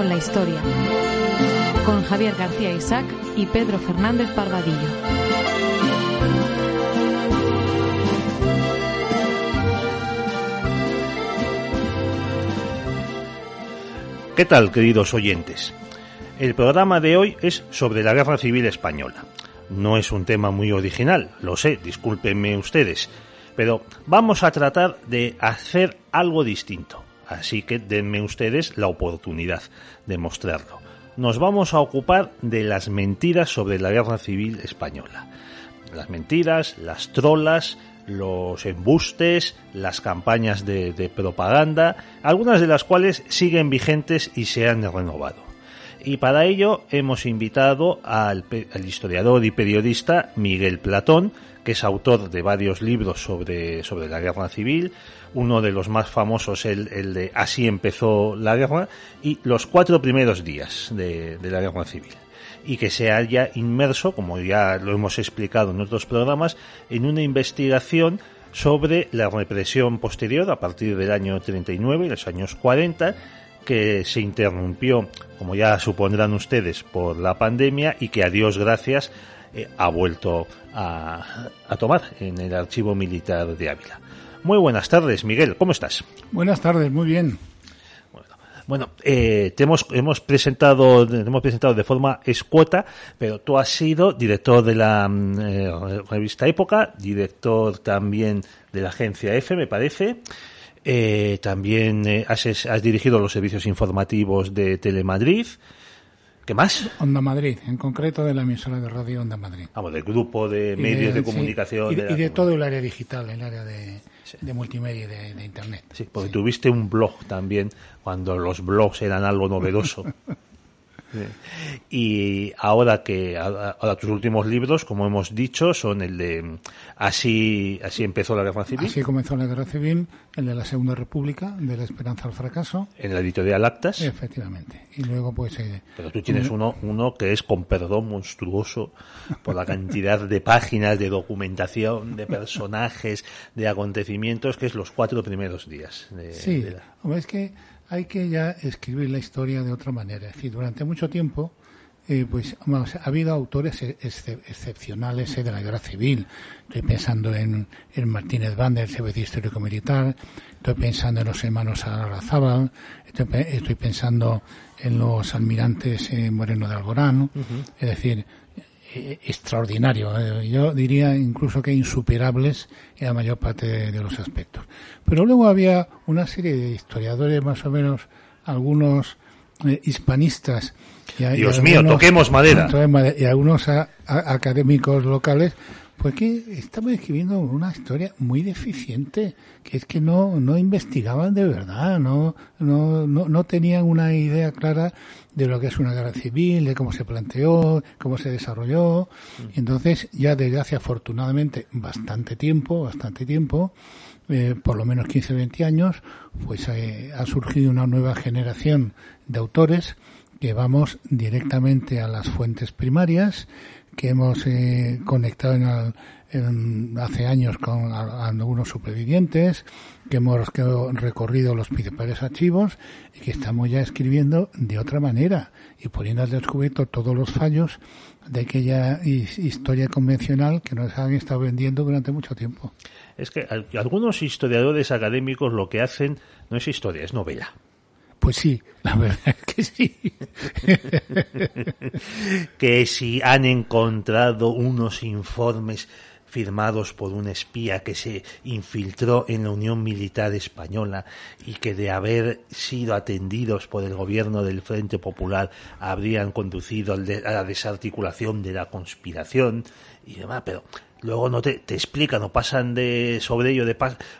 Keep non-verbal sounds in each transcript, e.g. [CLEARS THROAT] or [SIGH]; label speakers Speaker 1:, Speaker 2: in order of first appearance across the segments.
Speaker 1: con la historia, con Javier García Isaac y Pedro Fernández Parvadillo.
Speaker 2: ¿Qué tal, queridos oyentes? El programa de hoy es sobre la Guerra Civil Española. No es un tema muy original, lo sé, discúlpenme ustedes, pero vamos a tratar de hacer algo distinto. Así que denme ustedes la oportunidad de mostrarlo. Nos vamos a ocupar de las mentiras sobre la guerra civil española. Las mentiras, las trolas, los embustes, las campañas de, propaganda, algunas de las cuales siguen vigentes y se han renovado. Y para ello hemos invitado al, historiador y periodista Miguel Platón, que es autor de varios libros sobre, sobre la guerra civil, uno de los más famosos, el, el, de Así empezó la guerra, y los cuatro primeros días de, de la guerra civil. Y que se haya inmerso, como ya lo hemos explicado en otros programas, en una investigación sobre la represión posterior a partir del año 39 y los años 40 que se interrumpió, como ya supondrán ustedes, por la pandemia y que a Dios gracias eh, ha vuelto a, a, tomar en el archivo militar de Ávila. Muy buenas tardes, Miguel, ¿cómo estás?
Speaker 3: Buenas tardes, muy bien.
Speaker 2: Bueno, eh, te hemos, hemos presentado te hemos presentado de forma escueta, pero tú has sido director de la eh, revista Época, director también de la agencia F, me parece. Eh, también has, has, dirigido los servicios informativos de Telemadrid. ¿Qué más?
Speaker 3: Onda Madrid, en concreto de la emisora de radio Onda Madrid.
Speaker 2: Vamos, del grupo de medios de, de, comunicación.
Speaker 3: Sí, y de, de, y de todo el área digital, el área de, sí. multimedia y de, de, Internet.
Speaker 2: Sí, porque sí. tuviste un blog también cuando los blogs eran algo novedoso. [LAUGHS] Y ahora que ahora tus últimos libros, como hemos dicho, son el de así así empezó la guerra civil.
Speaker 3: Así comenzó la guerra civil, el de la Segunda República, de la Esperanza al fracaso.
Speaker 2: En la editorial Actas.
Speaker 3: Efectivamente. Y luego pues. Eh,
Speaker 2: Pero tú tienes uno uno que es con perdón monstruoso por la cantidad de páginas de documentación, de personajes, de acontecimientos, que es los cuatro primeros días. De,
Speaker 3: sí.
Speaker 2: De la...
Speaker 3: Es que hay que ya escribir la historia de otra manera. Es decir, durante mucho tiempo, eh, pues vamos, ha habido autores ex excepcionales eh, de la guerra civil. Estoy pensando en, en Martínez Banda, el servicio histórico militar. Estoy pensando en los hermanos Arazábal. Estoy, estoy pensando en los almirantes eh, Moreno de Alborán. Uh -huh. Es decir, extraordinario. Yo diría incluso que insuperables en la mayor parte de, de, los aspectos. Pero luego había una serie de historiadores, más o menos algunos eh, hispanistas.
Speaker 2: Y, Dios y mío, algunos, toquemos madera.
Speaker 3: Y algunos a, a, académicos locales pues que estaban escribiendo una historia muy deficiente, que es que no, no investigaban de verdad, no, no, no, no tenían una idea clara de lo que es una guerra civil, de cómo se planteó, cómo se desarrolló. Y entonces, ya desde hace afortunadamente bastante tiempo, bastante tiempo, eh, por lo menos 15 o 20 años, pues eh, ha surgido una nueva generación de autores que vamos directamente a las fuentes primarias, que hemos eh, conectado en, el, en, hace años con a, a algunos supervivientes, que hemos que recorrido los principales archivos y que estamos ya escribiendo de otra manera y poniendo al descubierto todos los fallos de aquella historia convencional que nos han estado vendiendo durante mucho tiempo.
Speaker 2: Es que algunos historiadores académicos lo que hacen no es historia, es novela.
Speaker 3: Pues sí, la verdad es que sí. [LAUGHS]
Speaker 2: que si han encontrado unos informes firmados por un espía que se infiltró en la Unión Militar Española y que de haber sido atendidos por el gobierno del Frente Popular habrían conducido a la desarticulación de la conspiración y demás, pero luego no te, te explican o pasan de sobre ello de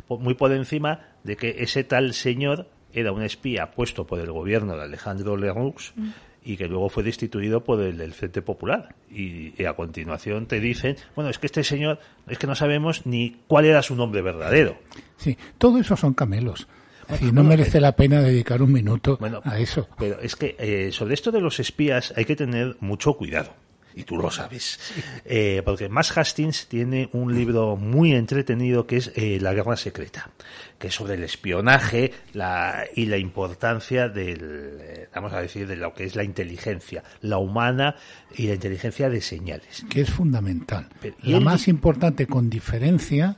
Speaker 2: muy por encima de que ese tal señor era un espía puesto por el gobierno de Alejandro Lerroux mm. Y que luego fue destituido por el del Frente Popular. Y, y, a continuación te dicen, bueno, es que este señor, es que no sabemos ni cuál era su nombre verdadero.
Speaker 3: Sí, todo eso son camelos. Bueno, sí, no merece la pena dedicar un minuto
Speaker 2: bueno,
Speaker 3: a eso.
Speaker 2: Pero es que eh, sobre esto de los espías hay que tener mucho cuidado. Y tú lo sabes. Eh, porque Max Hastings tiene un libro muy entretenido que es eh, La Guerra Secreta, que es sobre el espionaje la, y la importancia del, eh, vamos a decir, de lo que es la inteligencia, la humana y la inteligencia de señales.
Speaker 3: Que es fundamental. la más importante con diferencia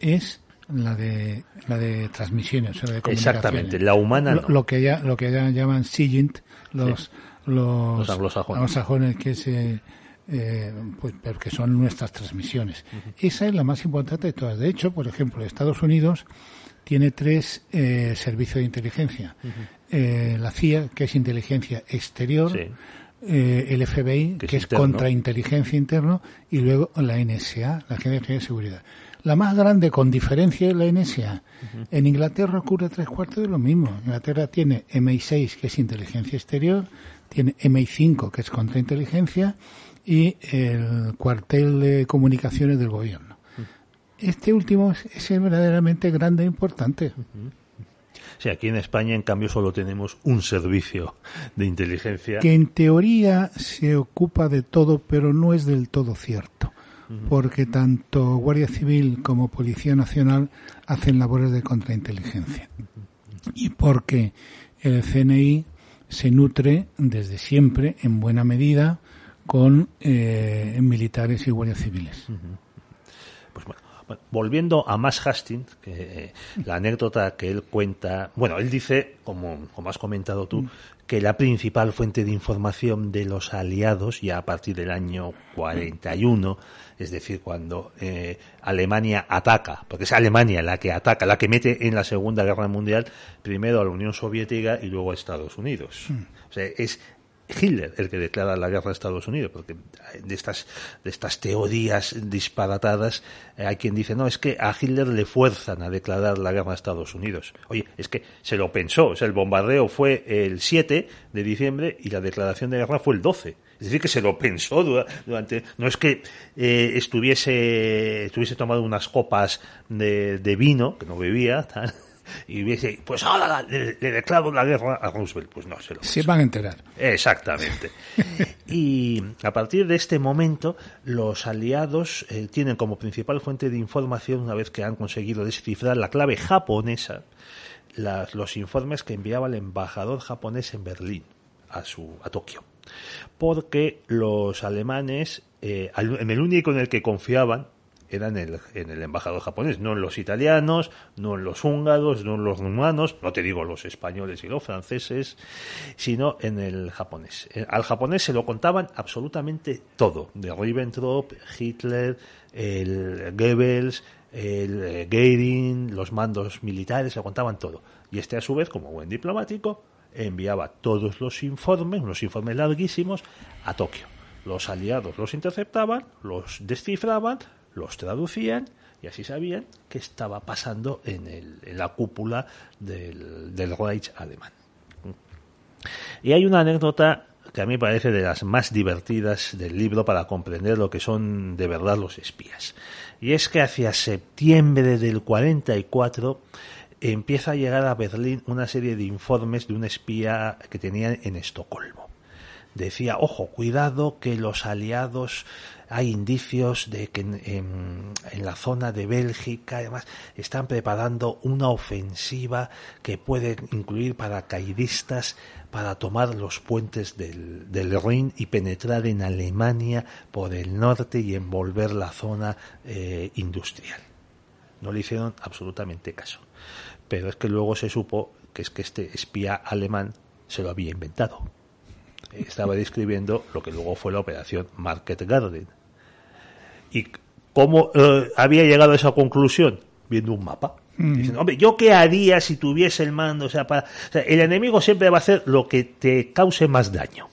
Speaker 3: es la de la de transmisiones, la de
Speaker 2: Exactamente, la humana
Speaker 3: lo, que ya lo que ya llaman SIGINT, los los, anglosajones. que se eh, pues porque son nuestras transmisiones. Esa es la más importante de todas. De hecho, por ejemplo, Estados Unidos tiene tres eh, servicios de inteligencia. Eh, la CIA, que es inteligencia exterior, el FBI, que, es, contrainteligencia interno, y luego la NSA, la Agencia de Seguridad. La más grande, con diferencia, es la NSA. En Inglaterra ocurre tres cuartos de lo mismo. Inglaterra tiene MI6, que es inteligencia exterior, tiene MI5, que es contrainteligencia, y el cuartel de comunicaciones del gobierno. Este último es, verdaderamente grande e importante.
Speaker 2: Sí, aquí en España, en cambio, solo tenemos un servicio de inteligencia.
Speaker 3: Que en teoría se ocupa de todo, pero no es del todo cierto. Porque tanto Guardia Civil como Policía Nacional hacen labores de contrainteligencia. Y porque el CNI se nutre desde siempre, en buena medida, con eh, militares y guardias civiles.
Speaker 2: Pues bueno, volviendo a más Hastings, que eh, la anécdota que él cuenta, bueno, él dice, como, como has comentado tú, mm. que la principal fuente de información de los aliados, ya a partir del año 41, es decir, cuando eh, Alemania ataca, porque es Alemania la que ataca, la que mete en la Segunda Guerra Mundial primero a la Unión Soviética y luego a Estados Unidos. Mm. O sea, es Hitler el que declara la guerra a Estados Unidos, porque de estas, de estas teorías disparatadas eh, hay quien dice, no, es que a Hitler le fuerzan a declarar la guerra a Estados Unidos. Oye, es que se lo pensó, o sea, el bombardeo fue el 7 de diciembre y la declaración de guerra fue el 12. Es decir, que se lo pensó durante. No es que eh, estuviese, estuviese tomado unas copas de, de vino, que no bebía, tal, y hubiese, pues ahora le, declaro la guerra a Roosevelt. Pues no, se lo
Speaker 3: Se van a enterar.
Speaker 2: Exactamente. y a partir de este momento, los aliados eh, tienen como principal fuente de información, una vez que han conseguido descifrar la clave japonesa, los informes que enviaba el embajador japonés en Berlín a, su, a Tokio. Porque los alemanes, eh, en el único en el que confiaban, era en el, en el embajador japonés, no en los italianos, no en los húngaros, no en los rumanos, no te digo los españoles y los franceses, sino en el japonés. Eh, al japonés se lo contaban absolutamente todo, de Ribbentrop, Hitler, el Goebbels, el eh, Goering, los mandos militares, se lo contaban todo. Y este a su vez, como buen diplomático, enviaba todos los informes, unos informes larguísimos, a Tokio. Los aliados los interceptaban, los descifraban, los traducían y así sabían qué estaba pasando en, el, en la cúpula del, del Reich alemán. Y hay una anécdota que a mí parece de las más divertidas del libro para comprender lo que son de verdad los espías. Y es que hacia septiembre del 44 empieza a llegar a Berlín una serie de informes de un espía que tenían en Estocolmo. Decía, ojo, cuidado que los aliados hay indicios de que en, la zona de Bélgica, además, están preparando una ofensiva que puede incluir paracaidistas para tomar los puentes del, del y penetrar en Alemania por el norte y envolver la zona eh, industrial. No le hicieron absolutamente caso. Pero es que luego se supo que es que este espía alemán se lo había inventado. Estaba describiendo lo que luego fue la operación Market Garden ¿Y cómo eh, había llegado a esa conclusión? Viendo un mapa. Mm. Diciendo, hombre, ¿yo qué haría si tuviese el mando? O sea, para, el enemigo siempre va a hacer lo que te cause más daño.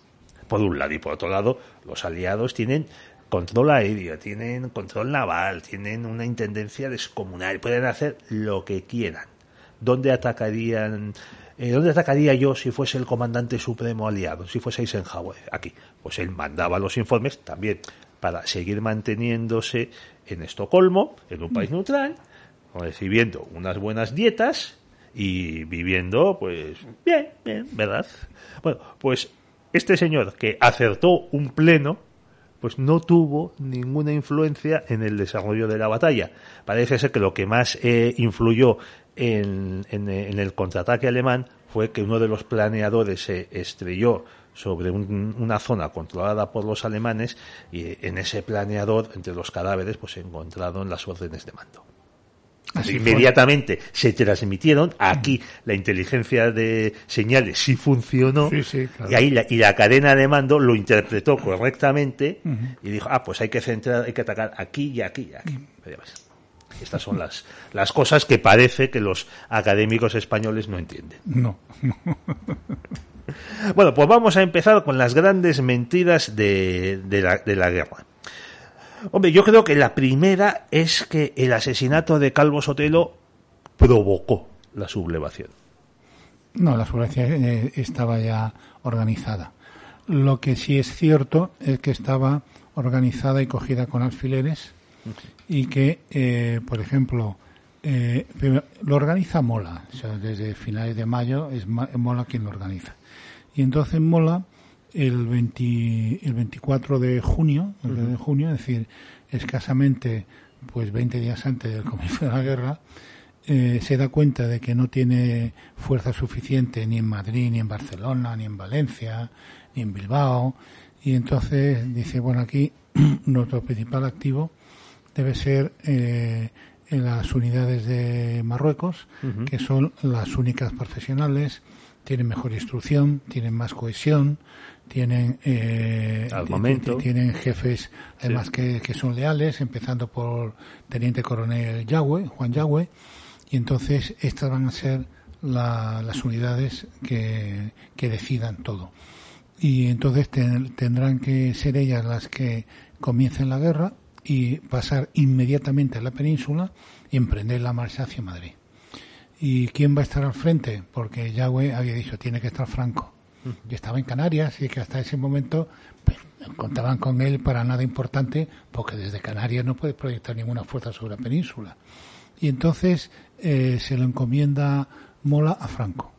Speaker 2: Por un lado. Y por otro lado, los aliados tienen control aéreo, tienen control naval, tienen una intendencia descomunal, pueden hacer lo que quieran. ¿Dónde atacarían? Eh, ¿Dónde atacaría yo si fuese el comandante supremo aliado, si fuese Eisenhower? Aquí. Pues él mandaba los informes también para seguir manteniéndose en Estocolmo, en un país neutral, recibiendo unas buenas dietas y viviendo, pues, bien, bien, ¿verdad? Bueno, pues este señor que acertó un pleno, pues no tuvo ninguna influencia en el desarrollo de la batalla. Parece ser que lo que más eh, influyó en, en, el contraataque alemán fue que uno de los planeadores se estrelló sobre una zona controlada por los alemanes y en ese planeador, entre los cadáveres, pues se encontraron las órdenes de mando. Inmediatamente se transmitieron. Aquí la inteligencia de señales sí funcionó. Y ahí la, y la cadena de mando lo interpretó correctamente y dijo, ah, pues hay que centrar, hay que atacar aquí y aquí y aquí. Estas son las, las cosas que parece que los académicos españoles no entienden.
Speaker 3: No. [LAUGHS]
Speaker 2: bueno, pues vamos a empezar con las grandes mentiras de, de, la, de la guerra. Hombre, yo creo que la primera es que el asesinato de Calvo Sotelo provocó la sublevación.
Speaker 3: No, la sublevación eh, estaba ya organizada. Lo que sí es cierto es que estaba organizada y cogida con alfileres y que, eh, por ejemplo, eh, lo organiza Mola, o sea, desde finales de mayo es Mola quien lo organiza. Y entonces Mola el, 20, el 24 de junio, de junio, es decir, escasamente pues 20 días antes del comienzo de la guerra, eh, se da cuenta de que no tiene fuerza suficiente ni en Madrid, ni en Barcelona, ni en Valencia, ni en Bilbao, y entonces dice, bueno, aquí [CLEARS THROAT] nuestro principal activo debe ser eh, en las unidades de Marruecos, que son las únicas profesionales, tienen mejor instrucción, tienen más cohesión, tienen eh, tienen jefes además que, son leales empezando por teniente coronel Yahweh Juan Yahweh y entonces estas van a ser las unidades que, decidan todo. Y entonces tendrán que ser ellas las que comiencen la guerra y pasar inmediatamente a la península y emprender la marcha hacia Madrid. ¿Y quién va a estar al frente? Porque Yahweh había dicho, tiene que estar Franco yo estaba en Canarias y que hasta ese momento pues, contaban con él para nada importante porque desde Canarias no puede proyectar ninguna fuerza sobre la península. Y entonces eh, se lo encomienda Mola a Franco.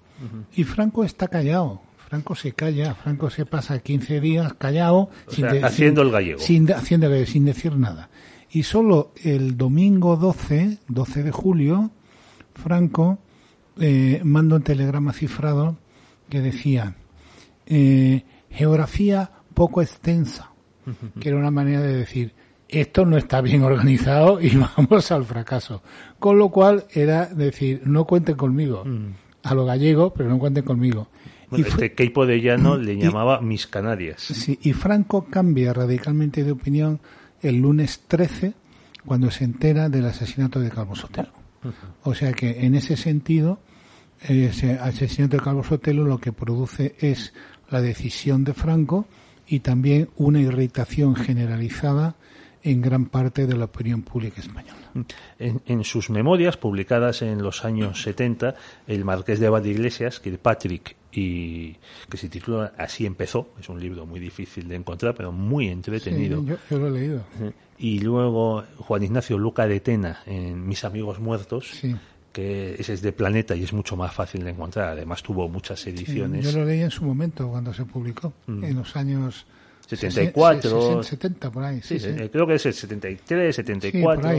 Speaker 3: Y Franco está callado. Franco se calla, Franco se pasa 15 días callado,
Speaker 2: sin haciendo el gallego.
Speaker 3: Sin, haciendo, sin decir nada. Y solo el domingo 12, 12 de julio, Franco eh, manda un telegrama cifrado que decía, eh, geografía poco extensa, que era una manera de decir, esto no está bien organizado y [LAUGHS] vamos al fracaso. Con lo cual era decir, no cuenten conmigo. Mm. A lo gallego, pero no cuenten conmigo.
Speaker 2: Y este Keipo de Llano le [CLEARS THROAT] llamaba Mis Canarias.
Speaker 3: Sí, y Franco cambia radicalmente de opinión el lunes 13 cuando se entera del asesinato de Calvo Sotelo. O sea que en ese sentido, ese asesinato de Calvo Sotelo lo que produce es la decisión de Franco y también una irritación generalizada en gran parte de la opinión pública española.
Speaker 2: En, sus memorias, publicadas en los años 70, el marqués de Abad Iglesias, Kirkpatrick, y que se titula Así empezó, es un libro muy difícil de encontrar, pero muy entretenido.
Speaker 3: yo, lo he leído.
Speaker 2: Y luego Juan Ignacio Luca de Tena, en Mis amigos muertos, que ese es de Planeta y es mucho más fácil de encontrar. Además tuvo muchas ediciones.
Speaker 3: yo lo leí en su momento cuando se publicó, mm. en los años
Speaker 2: 74,
Speaker 3: 70 por ahí.
Speaker 2: Sí, eh, creo que es el 73, 74,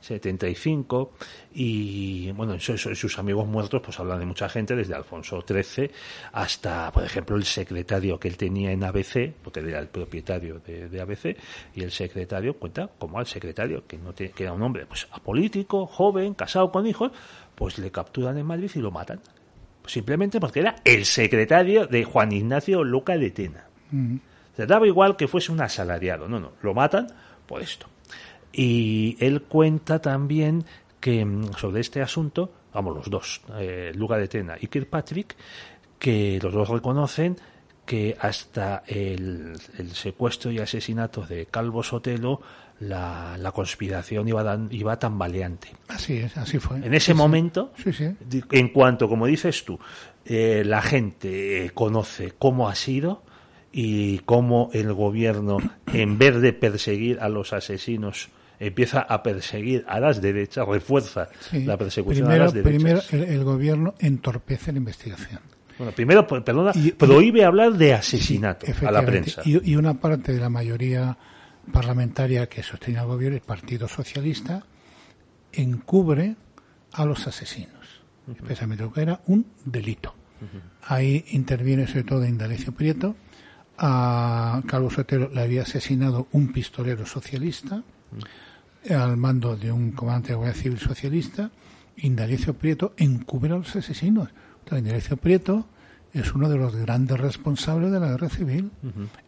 Speaker 2: 75 y bueno, sus amigos muertos pues hablan de mucha gente desde Alfonso XIII hasta, por ejemplo, el secretario que él tenía en ABC, porque era el propietario de, ABC y el secretario cuenta como al secretario que no que era un hombre pues apolítico, joven, casado con hijos, pues le capturan en Madrid y lo matan. Simplemente porque era el secretario de Juan Ignacio Luca de Tena. Se daba igual que fuese un asalariado. No, no, lo matan por esto. Y él cuenta también que mm, sobre este asunto, vamos, los dos, eh, Luga de Tena y Kirkpatrick, que los dos reconocen que hasta el, secuestro y asesinato de Calvo Sotelo la, la conspiración iba, iba tambaleante.
Speaker 3: Así es, así fue.
Speaker 2: En ese momento, en cuanto, como dices tú, eh, la gente conoce cómo ha sido, y cómo el gobierno, en vez de perseguir a los asesinos, empieza a perseguir a las derechas, refuerza la persecución
Speaker 3: a
Speaker 2: las derechas.
Speaker 3: Primero, el, gobierno entorpece la investigación.
Speaker 2: Bueno, primero, perdona, prohíbe hablar de asesinato a la prensa.
Speaker 3: Y, una parte de la mayoría parlamentaria que sostenía el gobierno, el Partido Socialista, encubre a los asesinos, especialmente lo que era un delito. Ahí interviene sobre todo Indalecio Prieto. A Carlos Sotelo le había asesinado un pistolero socialista al mando de un comandante de la Guardia Civil socialista. Indalecio Prieto encubre a los asesinos. Entonces, Indalecio Prieto es uno de los grandes responsables de la guerra civil.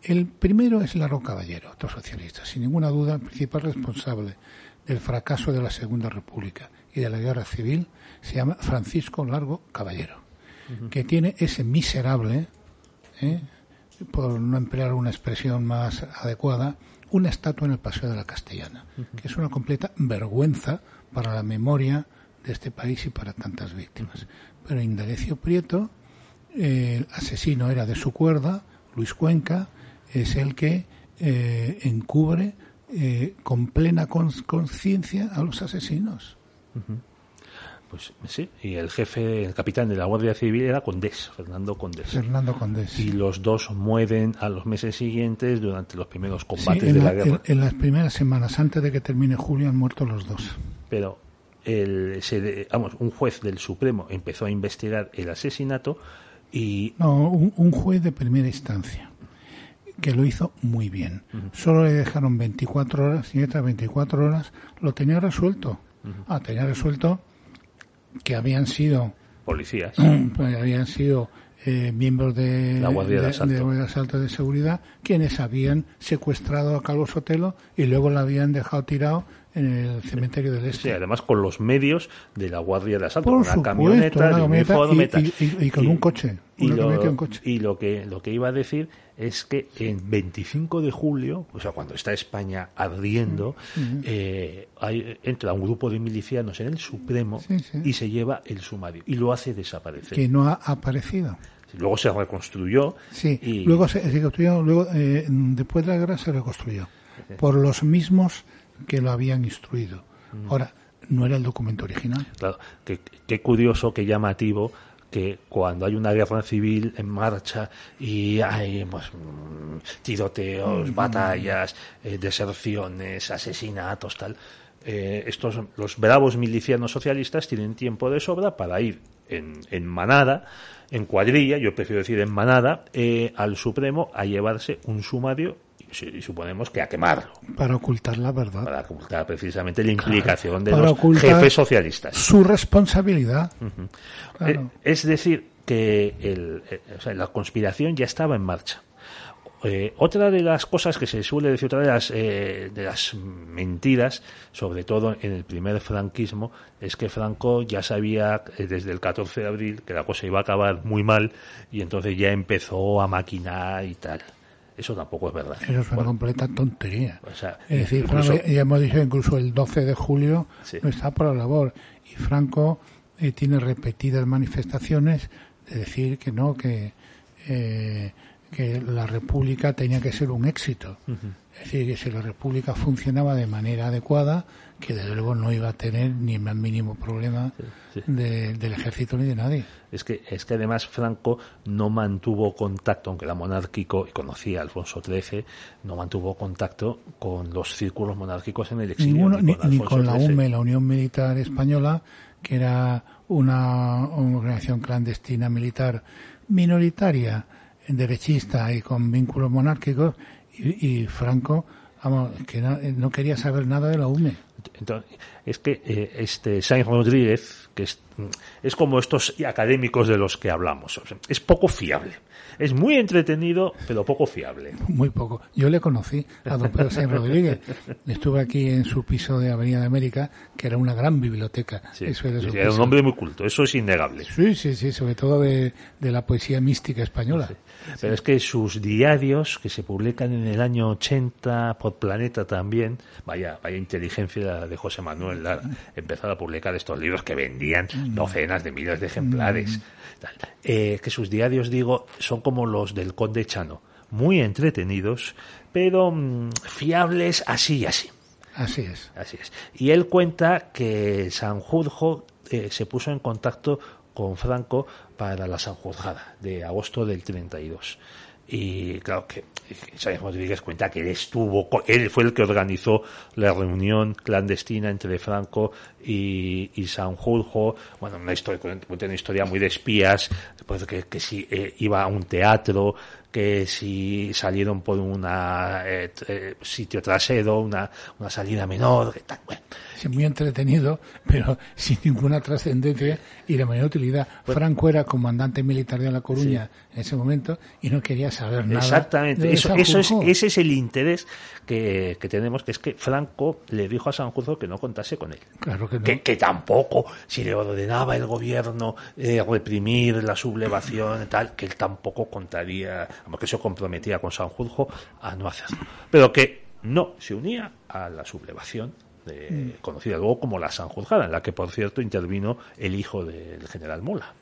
Speaker 3: El primero es Largo Caballero, otro socialista, sin ninguna duda el principal responsable del fracaso de la Segunda República y de la guerra civil se llama Francisco Largo Caballero, que tiene ese miserable, ¿eh? Por no emplear una expresión más adecuada, una estatua en el Paseo de la Castellana, que es una completa vergüenza para la memoria de este país y para tantas víctimas. Pero Indalecio Prieto, el asesino era de su cuerda, Luis Cuenca, es el que eh, encubre eh, con plena conciencia a los asesinos.
Speaker 2: Pues sí, y el jefe, el capitán de la Guardia Civil era Condés, Fernando Condés.
Speaker 3: Fernando Condés.
Speaker 2: Y los dos mueren a los meses siguientes durante los primeros combates de la, guerra.
Speaker 3: En, las primeras semanas, antes de que termine julio, han muerto los dos.
Speaker 2: Pero el, vamos, un juez del Supremo empezó a investigar el asesinato y...
Speaker 3: No, un, juez de primera instancia que lo hizo muy bien. Solo le dejaron 24 horas y estas 24 horas lo tenía resuelto. Ah, tenía resuelto que habían sido
Speaker 2: policías, [CLEARS THROAT]
Speaker 3: pues habían sido eh, miembros de
Speaker 2: la Guardia de,
Speaker 3: Asalto. de, Seguridad quienes habían secuestrado a Carlos Sotelo y luego lo habían dejado tirado en el cementerio del Este.
Speaker 2: Sí, además con los medios de la Guardia de Asalto, una camioneta,
Speaker 3: y, con un coche.
Speaker 2: Y lo, y lo que lo que iba a decir es que en 25 de julio, o sea, cuando está España ardiendo, eh, hay, entra un grupo de milicianos en el Supremo y se lleva el sumario y lo hace desaparecer.
Speaker 3: Que no ha aparecido.
Speaker 2: Luego se reconstruyó.
Speaker 3: Sí, luego se reconstruyó, luego, eh, después de la guerra se reconstruyó por los mismos que lo habían instruido. Ahora, no era el documento original.
Speaker 2: Claro, qué curioso, qué llamativo que cuando hay una guerra civil en marcha y hay pues, tiroteos, batallas, eh, deserciones, asesinatos, tal, eh, estos los bravos milicianos socialistas tienen tiempo de sobra para ir en, en manada, en cuadrilla, yo prefiero decir en manada, eh, al Supremo a llevarse un sumario y suponemos que a quemarlo.
Speaker 3: Para ocultar la verdad.
Speaker 2: Para ocultar precisamente la implicación de los jefes socialistas.
Speaker 3: Su responsabilidad.
Speaker 2: Eh, es decir, que el, eh, la conspiración ya estaba en marcha. Eh, otra de las cosas que se suele decir, otra de las, de las mentiras, sobre todo en el primer franquismo, es que Franco ya sabía desde el 14 de abril que la cosa iba a acabar muy mal y entonces ya empezó a maquinar y tal. Eso tampoco es verdad.
Speaker 3: Eso es una completa tontería. es decir, ya hemos dicho incluso el 12 de julio no está por la labor. Y Franco eh, tiene repetidas manifestaciones de decir que no, que, eh, que la República tenía que ser un éxito. Es decir, que si la República funcionaba de manera adecuada, que desde luego no iba a tener ni el más mínimo problema del ejército ni de nadie.
Speaker 2: Es que, es que además Franco no mantuvo contacto, aunque era monárquico y conocía a Alfonso XIII, no mantuvo contacto con los círculos monárquicos en el exilio.
Speaker 3: ni, con, la UME, la Unión Militar Española, que era una, organización clandestina militar minoritaria, derechista y con vínculos monárquicos, y, Franco vamos, que no, quería saber nada de la UME.
Speaker 2: Entonces, es que eh, este Sainz Rodríguez, que es, es, como estos académicos de los que hablamos, es poco fiable. Es muy entretenido, pero poco fiable.
Speaker 3: Muy poco. Yo le conocí a don Pedro Sainz Rodríguez. Estuve aquí en su piso de Avenida de América, que era una gran biblioteca.
Speaker 2: era, un hombre muy culto, eso es innegable.
Speaker 3: Sí, sí, sí, sobre todo de, de la poesía mística española.
Speaker 2: Pero es que sus diarios, que se publican en el año 80 por Planeta también, vaya, vaya inteligencia de José Manuel Empezar a publicar estos libros que vendían docenas de miles de ejemplares. Eh, que sus diarios, digo, son como los del Conde Chano, muy entretenidos, pero mm, fiables así y así.
Speaker 3: Así es.
Speaker 2: Así es. Y él cuenta que Sanjurjo eh, se puso en contacto con Franco para la Sanjurjada de agosto del 32. Y claro que Sánchez Rodríguez cuenta que él estuvo, él fue el que organizó la reunión clandestina entre Franco y, y Sanjurjo. Bueno, una historia, una historia muy de espías, pues que, que si eh, iba a un teatro, que si salieron por un eh, eh, sitio trasero, una, una salida menor, que tal, bueno.
Speaker 3: Muy entretenido, [LAUGHS] pero sin ninguna trascendencia y de mayor utilidad. Pues Franco era comandante militar de La Coruña en ese momento y no quería saber nada.
Speaker 2: Exactamente, eso, eso es, ese es el interés que, que, tenemos, que es que Franco le dijo a Sanjurjo que no contase con él.
Speaker 3: Claro que no.
Speaker 2: Que, tampoco, si le ordenaba el gobierno eh, reprimir la sublevación y tal, que él tampoco contaría porque se comprometía con Sanjurjo a no hacerlo. Pero que no se unía a la sublevación mm. conocida luego como la Sanjurjada, en la que por cierto intervino el hijo del general Mola.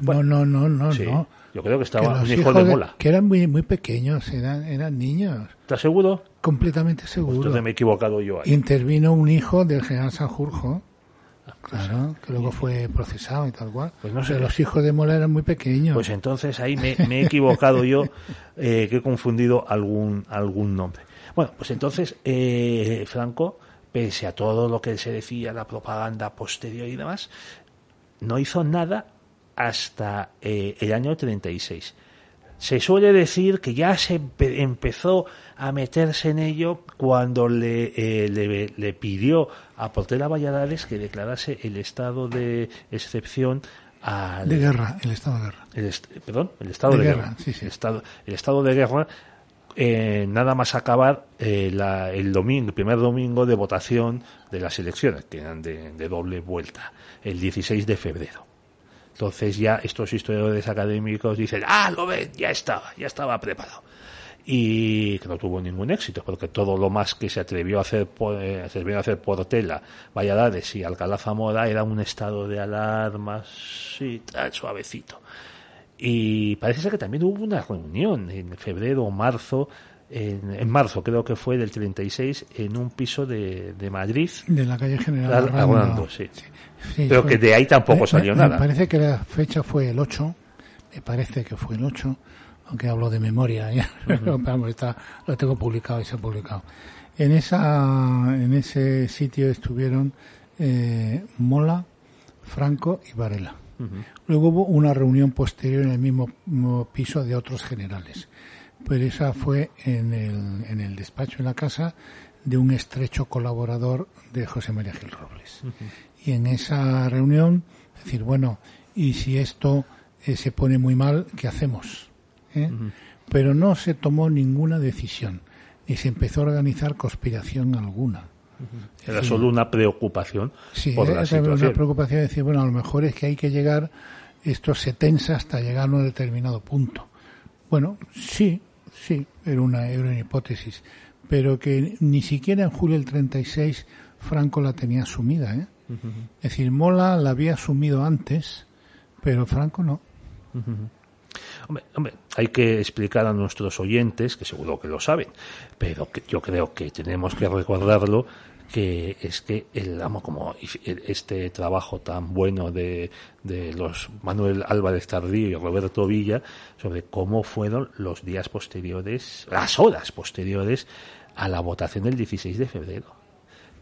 Speaker 3: no, no, no, no,
Speaker 2: Yo creo que estaba un hijo de, Mola.
Speaker 3: Que eran muy, muy pequeños, eran, eran niños.
Speaker 2: ¿Estás seguro?
Speaker 3: Completamente seguro.
Speaker 2: entonces me he equivocado yo ahí.
Speaker 3: Intervino un hijo del general Sanjurjo Claro, que luego fue procesado y tal cual. Pues no sé. los hijos de Mola eran muy pequeños.
Speaker 2: Pues entonces ahí me, he equivocado yo, eh, que he confundido algún, algún nombre. Bueno, pues entonces eh, Franco, pese a todo lo que se decía, la propaganda posterior y demás, no hizo nada hasta eh, el año 36. Se suele decir que ya se empezó a meterse en ello cuando le, eh, le, pidió a Portela Valladares que declarase el estado de excepción al,
Speaker 3: de guerra, el estado de guerra.
Speaker 2: perdón, el estado de, guerra. El, estado, el estado de guerra eh, nada más acabar eh, el domingo, primer domingo de votación de las elecciones, que eran de, doble vuelta, el 16 de febrero. Entonces ya estos historiadores académicos dicen, ah, lo ven, ya estaba, ya estaba preparado. Y que no tuvo ningún éxito, porque todo lo más que se atrevió a hacer, eh, se atrevió a hacer Valladares y Alcalá Zamora era un estado de alarma, sí, suavecito. Y parece ser que también hubo una reunión en febrero o marzo en, marzo, creo que fue del 36, en un piso de, de Madrid.
Speaker 3: De la calle General
Speaker 2: Arrando, sí. Pero que de ahí tampoco salió nada.
Speaker 3: Me parece que la fecha fue el 8, me parece que fue el 8, aunque hablo de memoria, ya, [LAUGHS] está, lo tengo publicado y se ha publicado. En, esa, en ese sitio estuvieron eh, Mola, Franco y Varela. Luego hubo una reunión posterior en el mismo piso de otros generales pero esa fue en el, en el despacho en la casa de un estrecho colaborador de José María Gil Robles. Y en esa reunión, decir, bueno, y si esto eh, se pone muy mal, ¿qué hacemos? ¿Eh? Pero no se tomó ninguna decisión, ni se empezó a organizar conspiración alguna.
Speaker 2: Era solo una preocupación
Speaker 3: sí, por la situación. una preocupación de decir, bueno, a lo mejor es que hay que llegar, esto se tensa hasta llegar a un determinado punto. Bueno, sí, Sí, era una, era una hipótesis, pero que ni siquiera en julio del 36 Franco la tenía asumida. ¿eh? Es decir, Mola la había asumido antes, pero Franco no.
Speaker 2: Hombre, hombre, hay que explicar a nuestros oyentes, que seguro que lo saben, pero que yo creo que tenemos que recordarlo, que es que el amo como este trabajo tan bueno de, de los Manuel Álvarez Tardío y Roberto Villa sobre cómo fueron los días posteriores, las horas posteriores a la votación del 16 de febrero.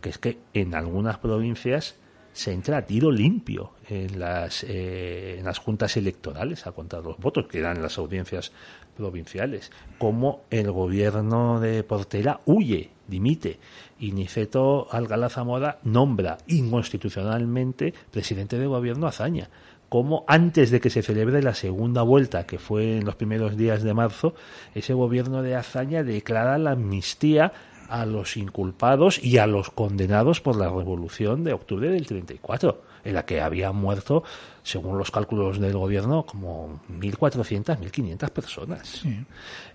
Speaker 2: Que es que en algunas provincias se entra a tiro limpio en las, eh, en las juntas electorales a contar los votos, que eran las audiencias provinciales. Cómo el gobierno de Portela huye, dimite y Niceto Alcalá Zamora nombra inconstitucionalmente presidente de gobierno Azaña. Como antes de que se celebre la segunda vuelta, que fue en los primeros días de marzo, ese gobierno de Azaña declara la amnistía a los inculpados y a los condenados por la revolución de octubre del 34, en la que habían muerto, según los cálculos del gobierno, como 1.400, 1.500 personas.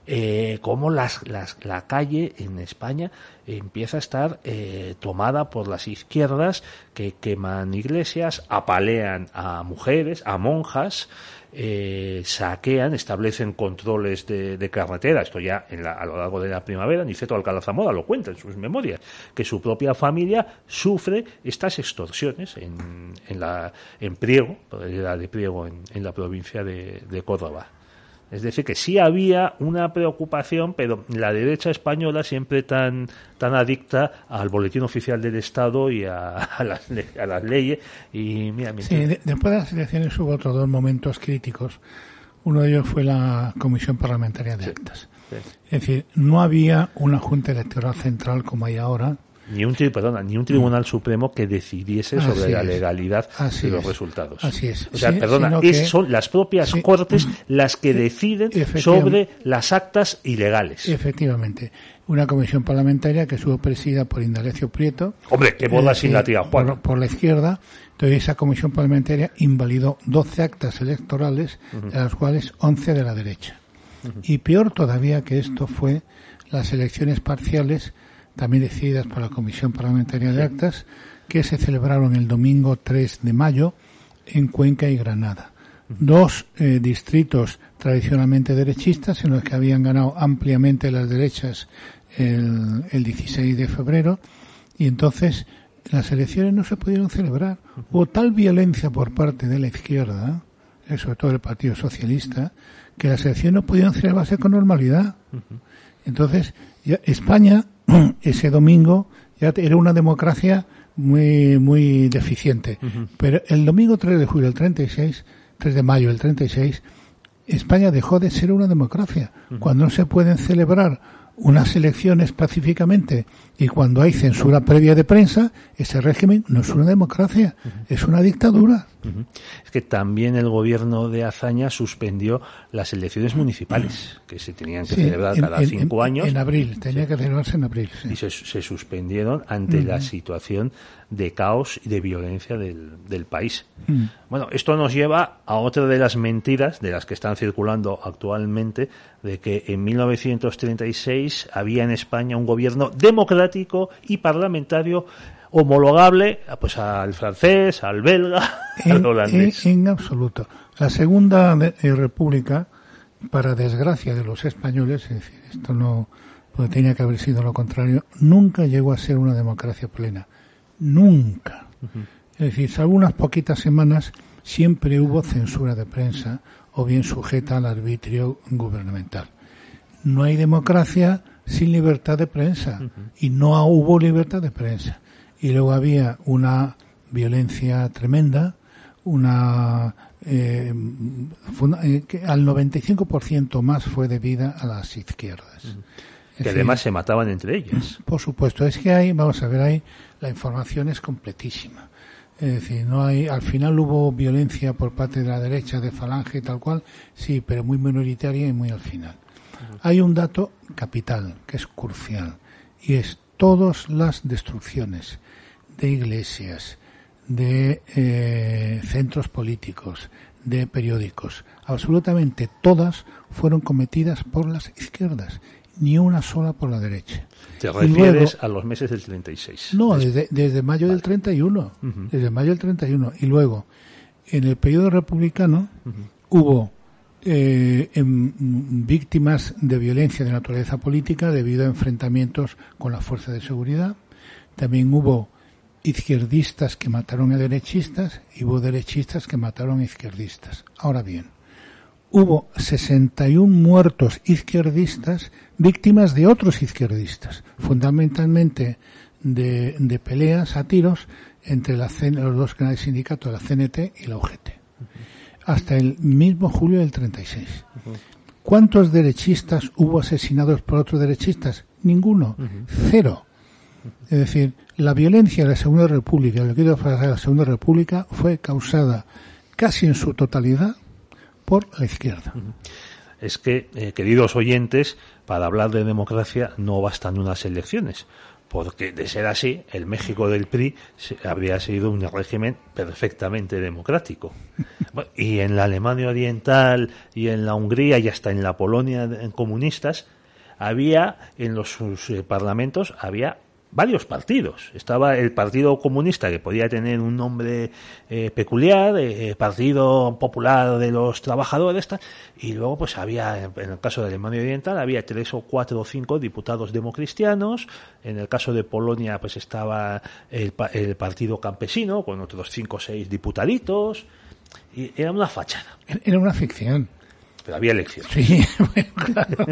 Speaker 2: Eh, como las, las, la calle en España empieza a estar eh, tomada por las izquierdas que queman iglesias, apalean a mujeres, a monjas, eh, saquean, establecen controles de, carretera, esto ya en a lo largo de la primavera, Niceto Alcalá Zamora lo cuenta en sus memorias, que su propia familia sufre estas extorsiones en, en, la, en Priego, de Priego en, la provincia de, de Córdoba. Es decir, que sí había una preocupación, pero la derecha española siempre tan, tan adicta al boletín oficial del Estado y a, las, a las, leyes. Y mira,
Speaker 3: sí, después de las elecciones hubo otros dos momentos críticos. Uno de ellos fue la Comisión Parlamentaria de Actas. Es decir, no había una Junta Electoral Central como hay ahora,
Speaker 2: ni un, perdona, ni un tribunal mm. supremo que decidiese sobre la legalidad de los resultados.
Speaker 3: Así es.
Speaker 2: O sea, perdona, son las propias cortes las que deciden sobre las actas ilegales.
Speaker 3: Efectivamente. Una comisión parlamentaria que estuvo presidida por Indalecio Prieto.
Speaker 2: Hombre, que boda sin la tía Juan.
Speaker 3: Por, la izquierda. Entonces, esa comisión parlamentaria invalidó 12 actas electorales, de las cuales 11 de la derecha. Y peor todavía que esto fue las elecciones parciales también decididas por la Comisión Parlamentaria de Actas, que se celebraron el domingo 3 de mayo en Cuenca y Granada. Dos eh, distritos tradicionalmente derechistas en los que habían ganado ampliamente las derechas el, el 16 de febrero y entonces las elecciones no se pudieron celebrar. Hubo tal violencia por parte de la izquierda, eh, sobre todo el Partido Socialista, que las elecciones no pudieron celebrarse con normalidad. Entonces, España [CLEARS THROAT] ese domingo ya era una democracia muy muy deficiente. Pero el domingo 3 de julio del 36, 3 de mayo del 36, España dejó de ser una democracia. Cuando no se pueden celebrar unas elecciones pacíficamente y cuando hay censura previa de prensa, ese régimen no es una democracia, es una dictadura.
Speaker 2: Es que también el gobierno de Azaña suspendió las elecciones municipales, que se tenían que celebrar cada cinco años.
Speaker 3: En abril, tenía que celebrarse en abril.
Speaker 2: Y se, suspendieron ante la situación de caos y de violencia del, país. Bueno, esto nos lleva a otra de las mentiras de las que están circulando actualmente, de que en 1936 había en España un gobierno democrático y parlamentario homologable pues al francés, al belga, [LAUGHS] al holandés.
Speaker 3: En, absoluto. La Segunda eh, República, para desgracia de los españoles, es decir, esto no porque tenía que haber sido lo contrario, nunca llegó a ser una democracia plena. Nunca. Es decir, salvo unas poquitas semanas, siempre hubo censura de prensa o bien sujeta al arbitrio gubernamental. No hay democracia sin libertad de prensa y no hubo libertad de prensa y luego había una violencia tremenda, una eh, eh, que al 95% más fue debida a las izquierdas.
Speaker 2: Que además se mataban entre ellas. [CLEARS THROAT]
Speaker 3: Por supuesto, es que hay, vamos a ver, ahí la información es completísima. Es decir, no hay, al final hubo violencia por parte de la derecha, de Falange y tal cual, sí, pero muy minoritaria y muy al final. Hay un dato capital, que es crucial, y es todas las destrucciones de iglesias, de eh, centros políticos, de periódicos, absolutamente todas fueron cometidas por las izquierdas, ni una sola por la derecha.
Speaker 2: ¿Te refieres a los meses del 36?
Speaker 3: No, desde, desde mayo del 31. Desde mayo del 31. Y luego, en el periodo republicano, hubo eh, en, víctimas de violencia de naturaleza política debido a enfrentamientos con las fuerzas de seguridad. También hubo izquierdistas que mataron a derechistas y hubo derechistas que mataron a izquierdistas. Ahora bien, hubo 61 muertos izquierdistas víctimas de otros izquierdistas, fundamentalmente de, peleas a tiros entre la los dos canales sindicatos, la CNT y la UGT, hasta el mismo julio del 36. ¿Cuántos derechistas hubo asesinados por otros derechistas? Ninguno. Cero. Es decir, la violencia de la Segunda República, lo que de la Segunda República, fue causada casi en su totalidad por la izquierda.
Speaker 2: Es que, eh, queridos oyentes, para hablar de democracia no bastan unas elecciones, porque de ser así, el México del PRI habría sido un régimen perfectamente democrático. [LAUGHS] y en la Alemania Oriental y en la Hungría y hasta en la Polonia comunistas, había en los sus, eh, parlamentos había varios partidos. Estaba el Partido Comunista, que podía tener un nombre eh, peculiar, eh, Partido Popular de los Trabajadores, y luego pues había, en el caso de Alemania Oriental, había tres o cuatro o cinco diputados democristianos, en el caso de Polonia pues estaba el, el Partido Campesino, con otros cinco o seis diputaditos, y era una fachada.
Speaker 3: Era una ficción.
Speaker 2: Pero había elecciones.
Speaker 3: Sí, [LAUGHS] bueno, claro.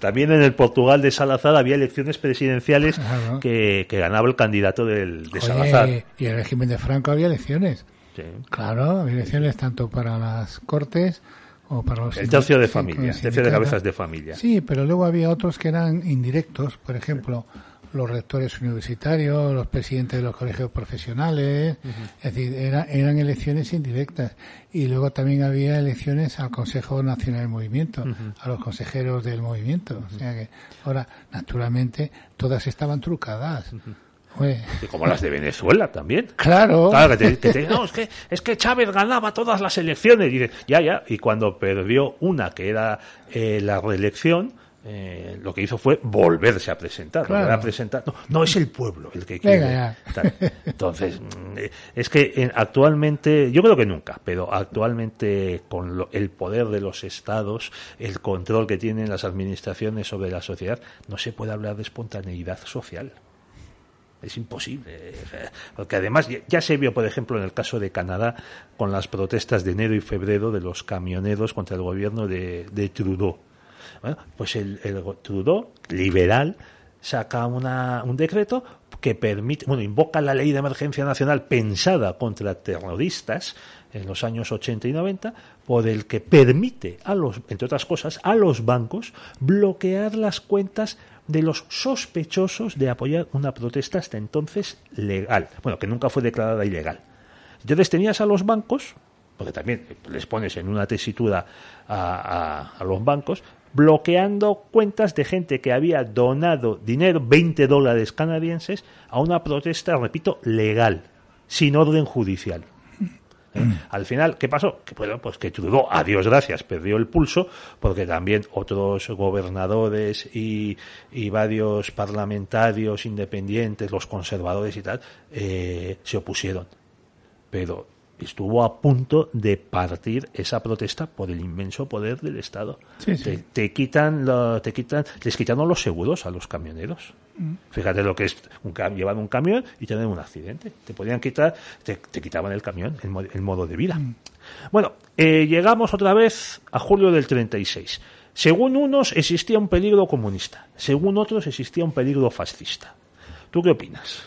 Speaker 2: También en el Portugal de Salazar había elecciones presidenciales
Speaker 3: Claro.
Speaker 2: que, que ganaba el candidato del, de
Speaker 3: Oye,
Speaker 2: Salazar.
Speaker 3: y en el régimen de Franco había elecciones.
Speaker 2: Sí.
Speaker 3: Claro, había elecciones tanto para las cortes o para los...
Speaker 2: El tercio de familia, tercio de cabezas de familia.
Speaker 3: Sí, pero luego había otros que eran indirectos, por ejemplo, los rectores universitarios, los presidentes de los colegios profesionales, es decir, era- eran elecciones indirectas. Y luego también había elecciones al Consejo Nacional del Movimiento, a los consejeros del movimiento. O sea que ahora, naturalmente, todas estaban trucadas.
Speaker 2: Y como las de Venezuela también.
Speaker 3: claro.
Speaker 2: Claro, que te, que te- [LAUGHS] no, es que, es que Chávez ganaba todas las elecciones. Y dice, ya, ya. Y cuando perdió una, que era eh, la reelección, eh, lo que hizo fue volverse a presentar.
Speaker 3: Claro.
Speaker 2: volver a presentar. No, no, es el pueblo el que quiere.
Speaker 3: Venga.
Speaker 2: Entonces, mm, eh, es que eh, actualmente, yo creo que nunca, pero actualmente con lo- el poder de los estados, el control que tienen las administraciones sobre la sociedad, no se puede hablar de espontaneidad social. Es imposible. Porque además ya, ya se vio, por ejemplo, en el caso de Canadá, con las protestas de enero y febrero de los camioneros contra el gobierno de, de Trudeau. Bueno, pues el, el Trudeau, liberal, saca una, un decreto que permite, bueno, invoca la ley de emergencia nacional pensada contra terroristas en los años 80 y 90, por el que permite a los, entre otras cosas, a los bancos bloquear las cuentas de los sospechosos de apoyar una protesta hasta entonces legal, bueno, que nunca fue declarada ilegal. Entonces tenías a los bancos, porque también les pones en una tesitura a, a- a los bancos, bloqueando cuentas de gente que había donado dinero, 20 dólares canadienses, a una protesta, repito, legal, sin orden judicial. ¿Eh? Al final, ¿qué pasó? Que bueno, pues que Trudeau, a Dios gracias, perdió el pulso, porque también otros gobernadores y, y varios parlamentarios independientes, los conservadores y tal, eh, se opusieron. Pero estuvo a punto de partir esa protesta por el inmenso poder del Estado.
Speaker 3: Sí, sí.
Speaker 2: Te, te quitan, lo- te quitan, les quitaron los seguros a los camioneros. Fíjate lo que es un, llevar un camión y tener un accidente. Te podían quitar, te, te quitaban el camión, el, mo- el modo de vida. Bueno, eh, llegamos otra vez a julio del 36. Según unos existía un peligro comunista, según otros existía un peligro fascista. ¿Tú qué opinas?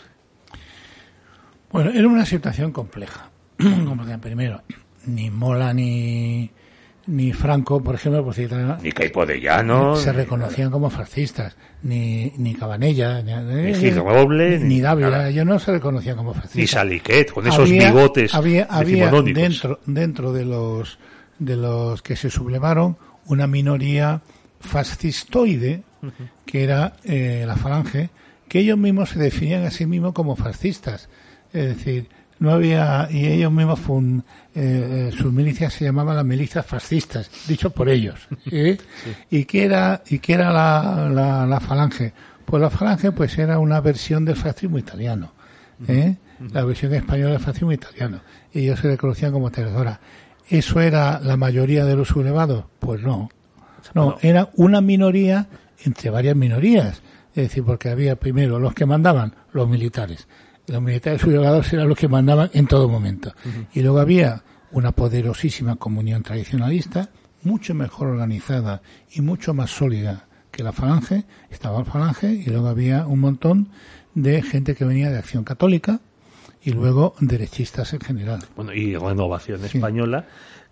Speaker 3: Bueno, era una situación compleja. [CLEARS THROAT] Como decían primero, ni Mola ni, ni Franco, por ejemplo,
Speaker 2: Ni Caipo de Llano,
Speaker 3: se reconocían como fascistas. Ni, ni Cabanella, ni,
Speaker 2: Ni Gil Roble,
Speaker 3: ni,
Speaker 2: ni
Speaker 3: Dávila,
Speaker 2: nada.
Speaker 3: ellos no se reconocían como fascistas.
Speaker 2: ni Saliquet, con esos
Speaker 3: Había-
Speaker 2: bigotes
Speaker 3: había, dentro dentro de los de los que se sublevaron una minoría fascistoide que era eh, la falange que ellos mismos se definían a sí mismos como fascistas es decir no había y ellos mismos eh, eh, sus milicias se llamaban las milicias fascistas dicho por ellos [LAUGHS] ¿eh? y que era y que era la, la, la falange pues la falange pues era una versión del fascismo italiano ¿eh? la versión española del fascismo italiano. Y ellos se reconocían como. Ahora, ¿eso era la mayoría de los sublevados? Pues no. No, era una minoría entre varias minorías. Es decir, porque había primero los que mandaban, los militares. Los militares sublevados eran los que mandaban en todo momento. Y luego había una poderosísima comunión tradicionalista, mucho mejor organizada y mucho más sólida que la falange. Estaba la falange y luego había un montón de gente que venía de Acción Católica y luego derechistas en general.
Speaker 2: Bueno, y Renovación
Speaker 3: Sí.
Speaker 2: Española,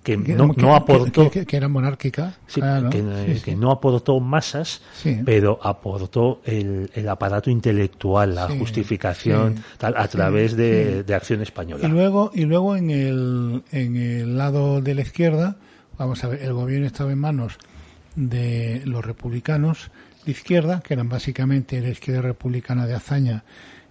Speaker 2: que no, aportó...
Speaker 3: que, que era monárquica.
Speaker 2: Sí,
Speaker 3: claro,
Speaker 2: que,
Speaker 3: sí,
Speaker 2: eh,
Speaker 3: sí.
Speaker 2: que no aportó masas, pero aportó el, el aparato intelectual, la justificación, tal, a través de, de Acción Española.
Speaker 3: Y luego, y luego en el, en el lado de la izquierda, vamos a ver, el gobierno estaba en manos de los republicanos de izquierda, que eran básicamente la izquierda republicana de Azaña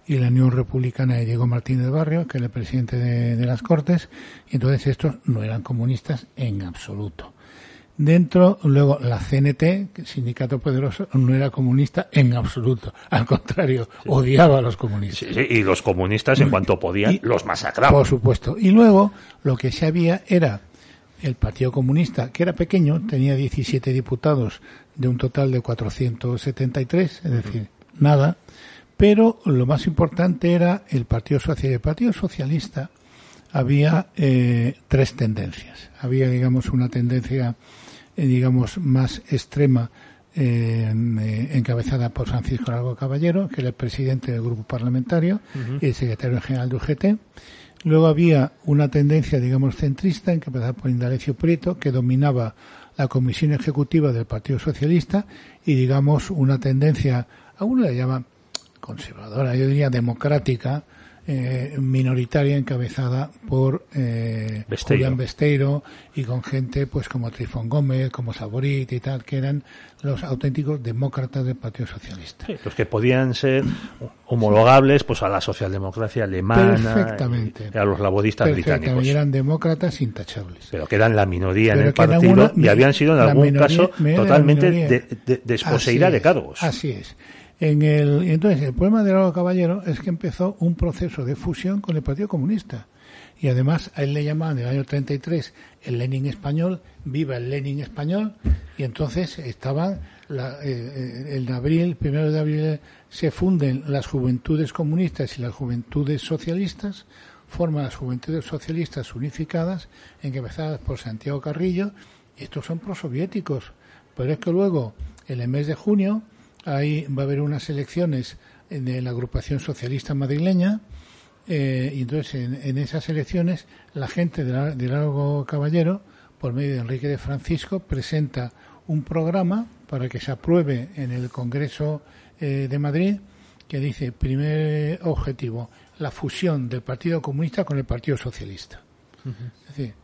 Speaker 3: y la Unión Republicana de Diego Martínez Barrio, que era el presidente de, de las Cortes, y entonces estos no eran comunistas en absoluto. Dentro, luego, la CNT, Sindicato Poderoso, no era comunista en absoluto. Al contrario, odiaba a los comunistas.
Speaker 2: y los comunistas, en cuanto podían, los masacraban.
Speaker 3: Por supuesto. Y luego, lo que se había era el Partido Comunista, que era pequeño, tenía 17 diputados de un total de 473, es decir, nada. Pero lo más importante era el Partido Socialista. El Partido Socialista había eh, tres tendencias. Había, digamos, una tendencia eh, digamos, más extrema eh, encabezada por Francisco Largo Caballero, que era el presidente del grupo parlamentario y el secretario general de UGT. Luego había una tendencia, digamos, centrista, encabezada por Indalecio Prieto, que dominaba la comisión ejecutiva del Partido Socialista y, digamos, una tendencia, aún la llaman conservadora, yo diría democrática, eh, minoritaria encabezada por eh, Julián Besteiro y con gente pues como Trifón Gómez, como Saborit y tal, que eran los auténticos demócratas del Partido Socialista.
Speaker 2: los que podían ser homologables pues a la socialdemocracia alemana,
Speaker 3: Perfectamente.
Speaker 2: a los laboristas británicos.
Speaker 3: eran demócratas intachables.
Speaker 2: Pero que eran la minoría en el partido y habían sido en algún caso totalmente de, desposeída de cargos.
Speaker 3: Así es. En el, entonces, el problema de Lauro Caballero es que empezó un proceso de fusión con el Partido Comunista. Y además a él le llamaban en el año 33 el Lenin español, viva el Lenin español, y entonces estaban, la, eh, el abril, primero de abril, se funden las juventudes comunistas y las juventudes socialistas, forman las juventudes socialistas unificadas, encabezadas por Santiago Carrillo, estos son prosoviéticos. Pero es que luego, en el mes de junio, Ahí va a haber unas elecciones de la agrupación socialista madrileña eh, y entonces en, esas elecciones la gente de Largo Caballero, por medio de Enrique de Francisco, presenta un programa para que se apruebe en el Congreso eh, de Madrid que dice, primer objetivo, la fusión del Partido Comunista con el Partido Socialista. Es decir,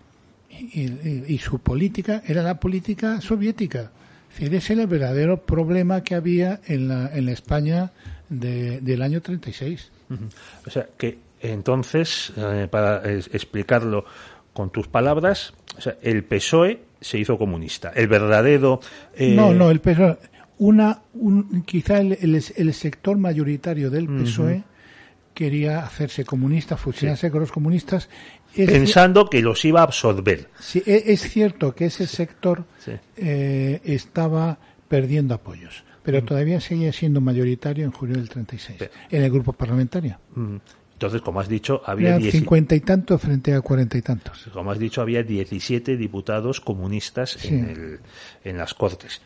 Speaker 3: y, su política era la política soviética. Ese es el verdadero problema que había en la, en la España del año 36.
Speaker 2: O sea, que entonces, eh, para explicarlo con tus palabras, o sea, el PSOE se hizo comunista. El verdadero.
Speaker 3: Eh, no, no, el PSOE. Una, un, quizá el, el, sector mayoritario del PSOE quería hacerse comunista, fusionarse con los comunistas
Speaker 2: pensando que los iba a absorber.
Speaker 3: Sí, e, es cierto que ese sector eh, estaba perdiendo apoyos, pero mm. todavía seguía siendo mayoritario en julio del 36, en el grupo parlamentario.
Speaker 2: Mm. Entonces, como has dicho, había...
Speaker 3: cincuenta y tantos frente a cuarenta y tantos.
Speaker 2: Como has dicho, había 17 diputados comunistas en, el, en las Cortes.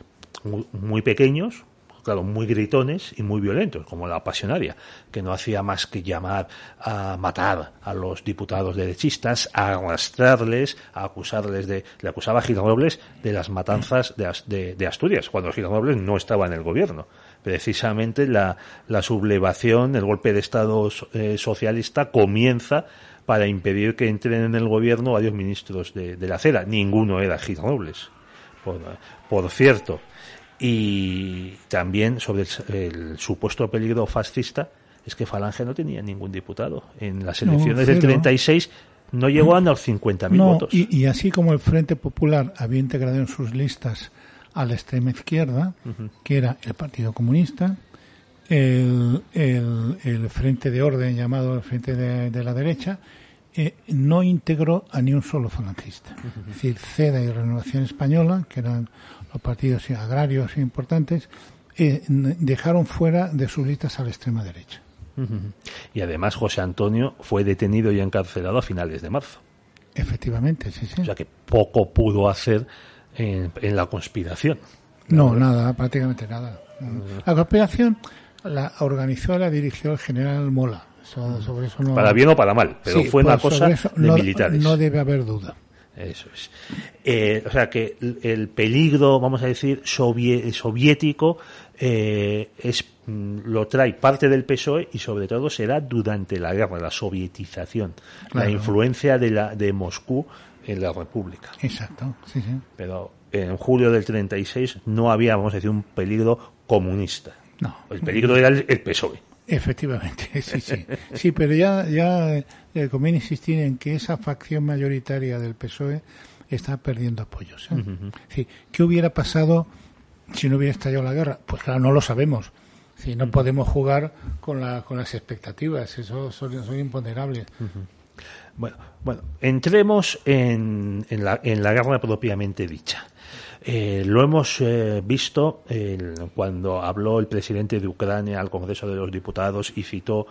Speaker 2: muy pequeños, claro, muy gritones y muy violentos, como la pasionaria, que no hacía más que llamar a matar a los diputados derechistas, a arrastrarles, a acusarles de, le acusaba a Robles de las matanzas de, Asturias, cuando Robles no estaba en el gobierno. Precisamente la, sublevación, el golpe de Estado eh, socialista comienza para impedir que entren en el gobierno varios ministros de, la acera. Ninguno era Robles. Por, por cierto, y también sobre el, supuesto peligro fascista es que Falange no tenía ningún diputado. En las elecciones del 36 no llegó a los 50.000 no, votos.
Speaker 3: Y, así como el Frente Popular había integrado en sus listas a la extrema izquierda, que era el Partido Comunista, el, el, Frente de Orden llamado el Frente de, la Derecha, eh, no integró a ni un solo falangista. Es decir, CEDA y Renovación Española, que eran los partidos agrarios importantes, eh, dejaron fuera de sus listas a la extrema derecha.
Speaker 2: Y además José Antonio fue detenido y encarcelado a finales de marzo.
Speaker 3: Efectivamente, sí, sí.
Speaker 2: O sea que poco pudo hacer en, la conspiración.
Speaker 3: No, nada, prácticamente nada. La conspiración la organizó, la dirigió el general Mola. sobre eso no...
Speaker 2: Para bien o para mal, pero fue una cosa de militares.
Speaker 3: No debe haber duda.
Speaker 2: Eso es. Eh, o sea que el peligro, vamos a decir, soviético eh, es mm, lo trae parte del PSOE y sobre todo será durante la guerra, la sovietización, la influencia de, la, de Moscú en la República.
Speaker 3: Exacto, sí, sí.
Speaker 2: Pero en julio del 36 no había, vamos a decir, un peligro comunista.
Speaker 3: No.
Speaker 2: El peligro era el, el PSOE.
Speaker 3: Efectivamente, [LAUGHS] sí, sí. Sí, pero ya, ya eh, conviene insistir en que esa facción mayoritaria del PSOE está perdiendo apoyos. ¿eh? ¿Qué hubiera pasado si no hubiera estallado la guerra? Pues claro, no lo sabemos. Si no podemos jugar con, la, con las expectativas, eso son, imponderables.
Speaker 2: Bueno, bueno, entremos en, en, la, en la guerra propiamente dicha. Eh, lo hemos eh, visto cuando habló el presidente de Ucrania al Congreso de los Diputados y citó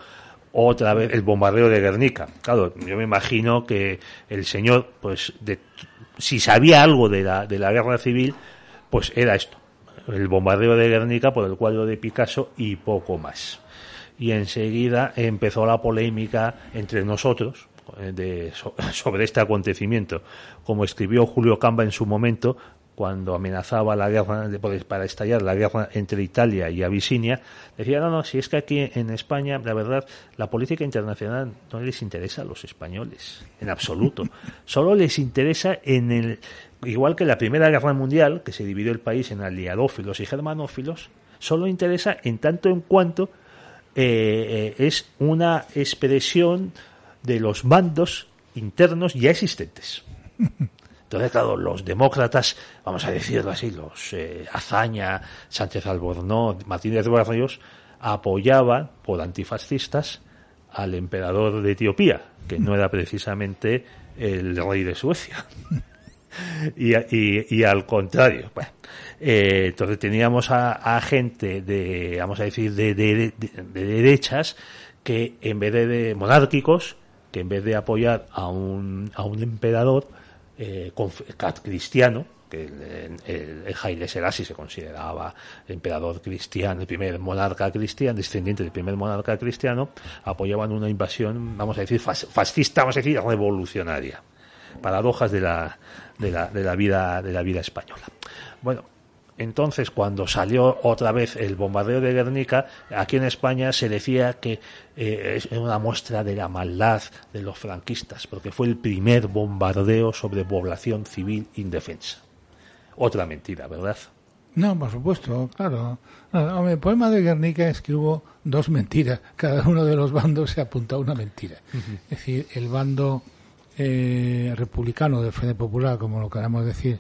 Speaker 2: otra vez el bombardeo de Guernica. Claro, yo me imagino que el señor, pues, de, si sabía algo de la, de la guerra civil, pues era esto, el bombardeo de Guernica por el cuadro de Picasso y poco más. Y enseguida empezó la polémica entre nosotros, eh, de, [LAUGHS] sobre este acontecimiento. Como escribió Julio Camba en su momento, cuando amenazaba la guerra para estallar la guerra entre Italia y Abisinia, decía, no, no, si es que aquí en España, la verdad, la política internacional no les interesa a los españoles, en absoluto. [LAUGHS] Solo les interesa en el, igual que la Primera Guerra Mundial, que se dividió el país en aliadófilos y germanófilos, solo interesa en tanto en cuanto eh, eh, es una expresión de los bandos internos ya existentes. [LAUGHS] Entonces, claro, los demócratas, vamos a decirlo así, los eh, Azaña, Sánchez Albornoz, Martínez Barrios, apoyaban por antifascistas al emperador de Etiopía, que no era precisamente el rey de Suecia. [LAUGHS] y, al contrario. Bueno, eh, entonces teníamos a, gente de, vamos a decir, de, de, derechas que en vez de, monárquicos, que en vez de apoyar a un, a un emperador, eh, cristiano, que el, el, Haile Selassie se consideraba emperador cristiano, el primer monarca cristiano, descendiente del primer monarca cristiano, apoyaban una invasión, vamos a decir, fascista, vamos a decir, revolucionaria. Paradojas de la, de la, de la vida, de la vida española. Bueno, entonces, cuando salió otra vez el bombardeo de Guernica, aquí en España se decía que eh, es una muestra de la maldad de los franquistas, porque fue el primer bombardeo sobre población civil indefensa. Otra mentira, ¿verdad?
Speaker 3: No, por supuesto, claro. el problema de Guernica es que hubo dos mentiras. Cada uno de los bandos se apuntó a una mentira. Es decir, el bando eh, republicano del Frente Popular, como lo queramos decir,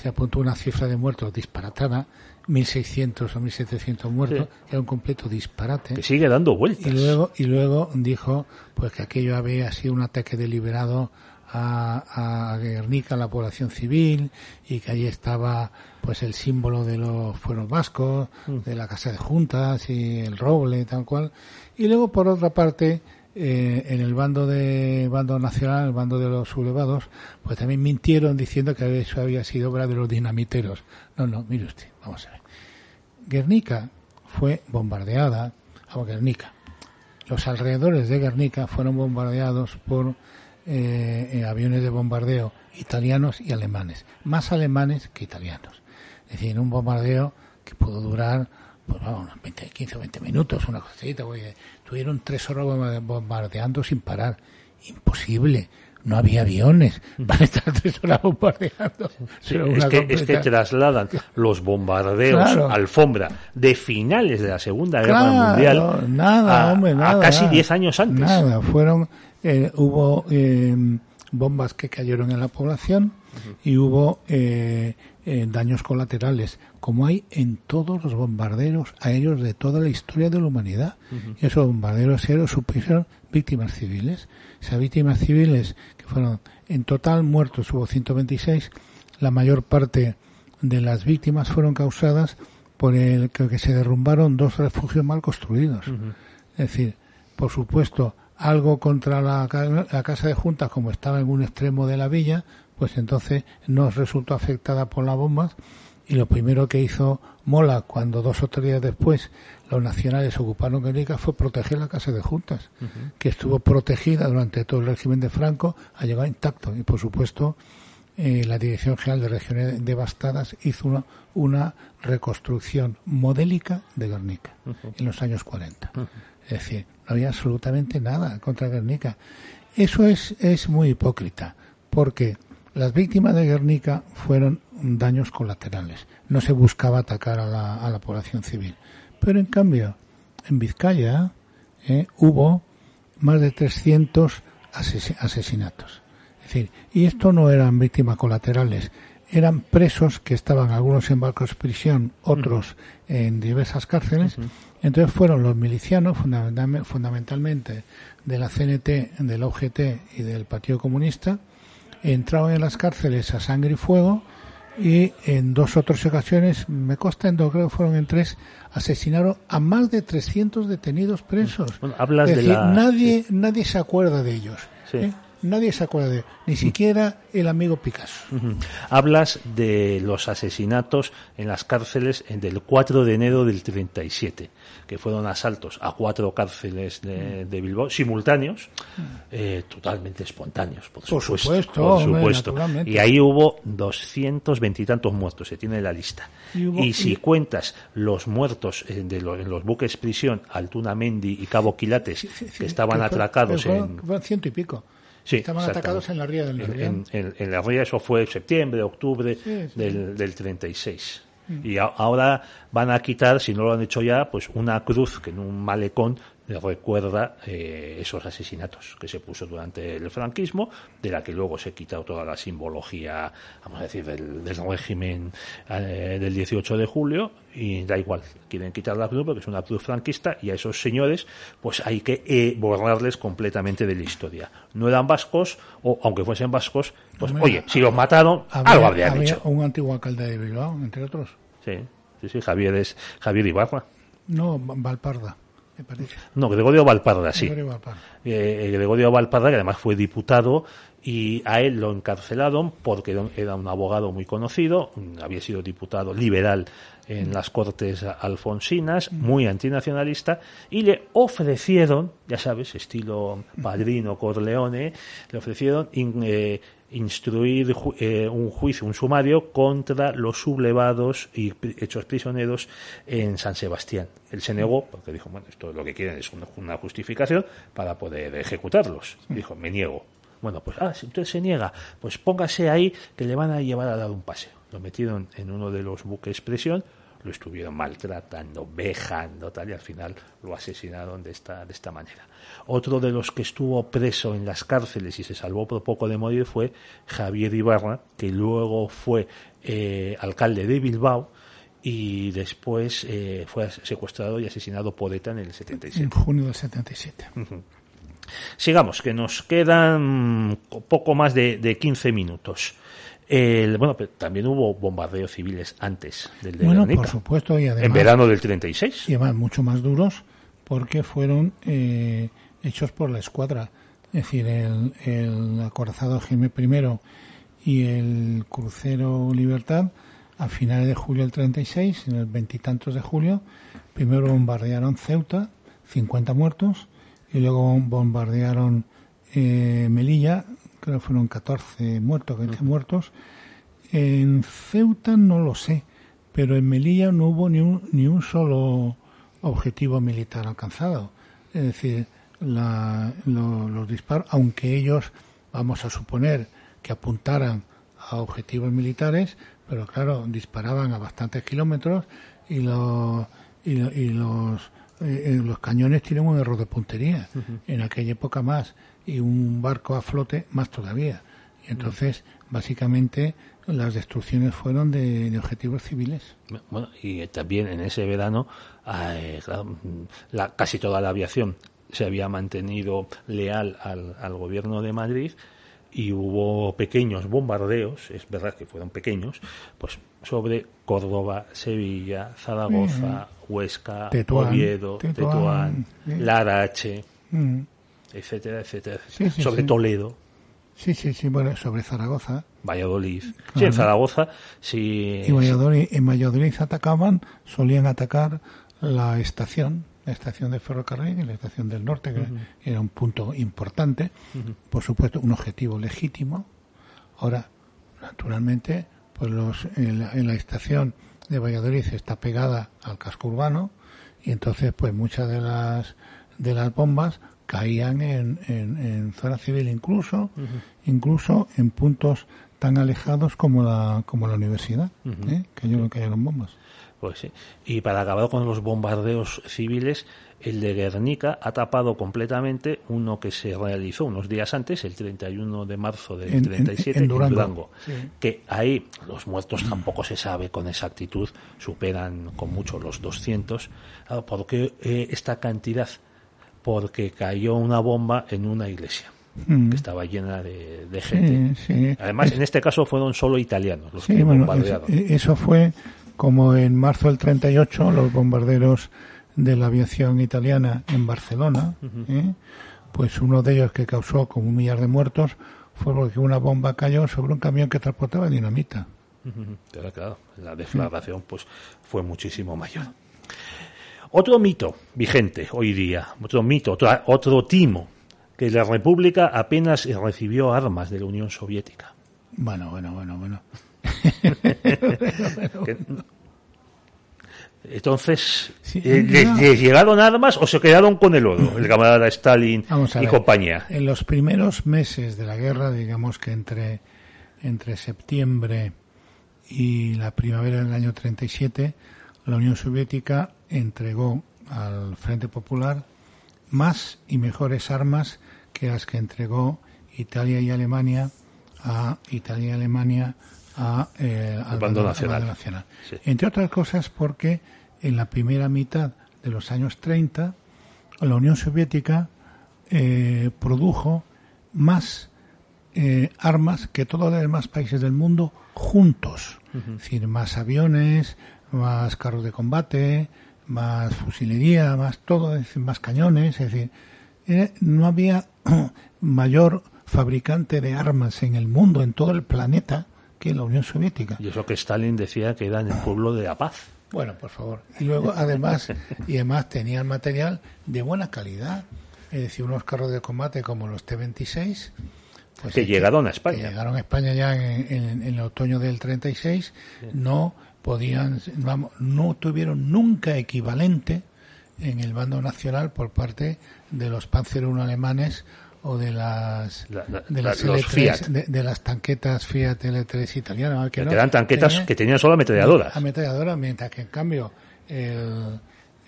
Speaker 3: se apuntó una cifra de muertos disparatada, 1.600 o 1.700 muertos, era un completo disparate.
Speaker 2: Que sigue dando vueltas.
Speaker 3: Y luego, y luego dijo pues que aquello había sido un ataque deliberado a, a Guernica, a la población civil, y que allí estaba pues el símbolo de los fueros vascos, mm. de la Casa de Juntas y el roble, tal cual. Y luego, por otra parte, eh, en el bando de bando nacional, el bando de los sublevados, pues también mintieron diciendo que eso había sido obra de los dinamiteros. No, no, mire usted, vamos a ver. Guernica fue bombardeada, o Guernica. Los alrededores de Guernica fueron bombardeados por eh, eh, aviones de bombardeo italianos y alemanes, más alemanes que italianos. Es decir, un bombardeo que pudo durar pues vamos, 20, 15 o 20 minutos, una cosita, tuvieron tres horas bombardeando sin parar. Imposible. No había aviones para estar tres horas bombardeando. [LAUGHS]
Speaker 2: es, que, trasladan los bombardeos alfombra de finales de la Segunda Guerra Mundial
Speaker 3: nada, a,
Speaker 2: casi 10 años antes.
Speaker 3: Nada, fueron, eh, hubo eh, bombas que cayeron en la población y hubo eh, eh, daños colaterales, como hay en todos los bombarderos aéreos de toda la historia de la humanidad. Y esos bombarderos aéreos supusieron víctimas civiles. Esas víctimas civiles, que fueron en total muertos, hubo 126, la mayor parte de las víctimas fueron causadas por el que se derrumbaron dos refugios mal construidos. Es decir, por supuesto, algo contra la, la, casa de juntas, como estaba en un extremo de la villa, pues entonces no resultó afectada por las bombas. Y lo primero que hizo Mola, cuando dos o tres días después los nacionales ocuparon Guernica, fue proteger la casa de juntas, que estuvo protegida durante todo el régimen de Franco, ha llegado intacto. Y por supuesto, eh, la Dirección General de Regiones Devastadas hizo una, una reconstrucción modélica de Guernica en los años 40. Es decir, no había absolutamente nada contra Guernica. Eso es, es muy hipócrita, porque las víctimas de Guernica fueron daños colaterales. No se buscaba atacar a la, a la población civil. Pero en cambio, en Vizcaya eh, hubo más de 300 asesinatos. Es decir, y esto no eran víctimas colaterales, eran presos que estaban algunos en barcos de prisión, otros en diversas cárceles. Entonces fueron los milicianos, fundamentalmente de la CNT, del OGT y del Partido Comunista, entraron en las cárceles a sangre y fuego y en dos otras ocasiones, me consta en dos, creo que fueron en tres, asesinaron a más de 300 detenidos presos.
Speaker 2: hablas
Speaker 3: de nadie, nadie se acuerda de ellos. ¿eh? Nadie se acuerda de ni siquiera el amigo Picasso.
Speaker 2: Hablas de los asesinatos en las cárceles del 4 de enero del 37, que fueron asaltos a cuatro cárceles de, Bilbao, simultáneos, eh, totalmente espontáneos, por, supuesto. Por supuesto. y ahí hubo doscientos veintitantos muertos, se tiene la lista. Y, si cuentas los muertos eh, de los, en los buques prisión, Altuna Mendi y Cabo Quilates, que estaban atracados en...
Speaker 3: ciento y pico. Estaban atacados en la ría del
Speaker 2: En, en, la ría eso fue septiembre, octubre del, del 36. Mm. Y ahora van a quitar, si no lo han hecho ya, pues una cruz que en un malecón recuerda eh, esos asesinatos que se puso durante el franquismo, de la que luego se quita toda la simbología, vamos a decir, del, régimen eh, del 18 de julio, y da igual, quieren quitar la cruz porque es una cruz franquista, y a esos señores, pues hay que eh, borrarles completamente de la historia. No eran vascos, o aunque fuesen vascos, pues oye, si los mataron, algo habrían había hecho.
Speaker 3: un antiguo alcalde de Bilbao, entre otros.
Speaker 2: Sí, sí, sí, Javier es Javier Ibarra.
Speaker 3: No, Valparda.
Speaker 2: No, Gregorio Valparda, sí. Gregorio Valparda. Eh, eh, Gregorio Valparda, que además fue diputado, y a él lo encarcelaron porque era un abogado muy conocido, había sido diputado liberal en las Cortes alfonsinas, muy antinacionalista, y le ofrecieron, ya sabes, estilo [LAUGHS] padrino Corleone, le ofrecieron eh, instruir eh, un juicio, un sumario contra los sublevados y hechos prisioneros en San Sebastián. Él se negó porque dijo, bueno, esto lo que quieren es una, justificación para poder ejecutarlos. Dijo, me niego. Bueno, pues, ah, si usted se niega, pues póngase ahí que le van a llevar a dar un paseo. Lo metieron en uno de los buques presión, lo estuvieron maltratando, vejando, tal, y al final lo asesinaron de esta, de esta manera. Otro de los que estuvo preso en las cárceles y se salvó por poco de morir fue Javier Ibarra, que luego fue eh, alcalde de Bilbao y después eh, fue secuestrado y asesinado por ETA en el 77.
Speaker 3: En junio del 77.
Speaker 2: Sigamos, que nos quedan poco más de, de 15 minutos. El, bueno, pero también hubo bombardeos civiles antes del de
Speaker 3: Bueno, por supuesto, y además,
Speaker 2: en verano del 36.
Speaker 3: Y además mucho más duros porque fueron eh, hechos por la escuadra. Es decir, el, el acorazado Jaime I y el crucero Libertad, a finales de julio del 36, en el veintitantos de julio, primero bombardearon Ceuta, 50 muertos, y luego bombardearon eh, Melilla, creo que fueron 14 muertos, 20 muertos. En Ceuta no lo sé, pero en Melilla no hubo ni un, ni un solo objetivo militar alcanzado. Es decir, los disparos, aunque ellos, vamos a suponer, que apuntaran a objetivos militares, pero claro, disparaban a bastantes kilómetros y los, y, los, eh, los cañones tienen un error de puntería. En aquella época más, y un barco a flote más todavía. Y entonces, básicamente, las destrucciones fueron de, objetivos civiles.
Speaker 2: Bueno, y también en ese verano, eh, la, casi toda la aviación se había mantenido leal al, al gobierno de Madrid y hubo pequeños bombardeos, es verdad que fueron pequeños, pues sobre Córdoba, Sevilla, Zaragoza, Huesca, Oviedo, Tetuán, Larache, mm. Etcétera, etcétera, sobre Toledo.
Speaker 3: Sí, sí, sí, bueno, sobre Zaragoza.
Speaker 2: Valladolid. Sí, en Zaragoza, sí.
Speaker 3: Y Valladolid, en Valladolid atacaban, solían atacar la estación, la estación de ferrocarril y la estación del norte, que era un punto importante, por supuesto un objetivo legítimo. Ahora, naturalmente, pues los, en, la, estación de Valladolid está pegada al casco urbano y entonces pues muchas de las de las bombas caían en, en, zona civil incluso incluso en puntos tan alejados como la, como la universidad, ¿eh? que yo no cayeron bombas.
Speaker 2: Pues sí. Y para acabar con los bombardeos civiles, el de Guernica ha tapado completamente uno que se realizó unos días antes, el 31 de marzo del 37, en, Durango. Que ahí los muertos tampoco se sabe con exactitud, superan con mucho los 200. ¿Por qué eh, esta cantidad? Porque cayó una bomba en una iglesia. Mm. que estaba llena de, gente. Además, en este caso fueron solo italianos los que bombardearon.
Speaker 3: Eso fue como en marzo del 38 los bombarderos de la aviación italiana en Barcelona, ¿eh? pues uno de ellos que causó como un millar de muertos fue porque una bomba cayó sobre un camión que transportaba dinamita.
Speaker 2: Pero claro, la deflagración pues fue muchísimo mayor. Otro mito vigente hoy día, otro mito, otro, otro timo, que la República apenas recibió armas de la Unión Soviética.
Speaker 3: Bueno, bueno, bueno, bueno. [LAUGHS]
Speaker 2: Entonces, eh, ¿les, llegaron armas o se quedaron con el oro, el camarada Stalin y compañía?
Speaker 3: En los primeros meses de la guerra, digamos que entre, entre septiembre y la primavera del año 37, la Unión Soviética entregó al Frente Popular más y mejores armas que las que entregó Italia y Alemania a Italia y Alemania a, eh, al
Speaker 2: bando nacional.
Speaker 3: nacional. Entre otras cosas porque en la primera mitad de los años 30 la Unión Soviética eh, produjo más eh, armas que todos los demás países del mundo juntos. Es decir, más aviones, más carros de combate, más fusilería, más todo, más cañones. Es decir, no había [CLEARS THROAT] mayor fabricante de armas en el mundo, en todo el planeta, que la Unión Soviética.
Speaker 2: Y eso que Stalin decía que era en el pueblo de la paz.
Speaker 3: Bueno, por favor. Y luego, además, [LAUGHS] y además tenían material de buena calidad. Es decir, unos carros de combate como los T-26.
Speaker 2: Pues que llegaron a España.
Speaker 3: llegaron a España ya en, el otoño del 36. No podían, vamos, no tuvieron nunca equivalente en el bando nacional por parte de los Panzer I alemanes o de las de las de, las tanquetas Fiat L3 italianas
Speaker 2: que, eran tanquetas que tenían solo ametralladoras.
Speaker 3: ametralladoras mientras que en cambio el,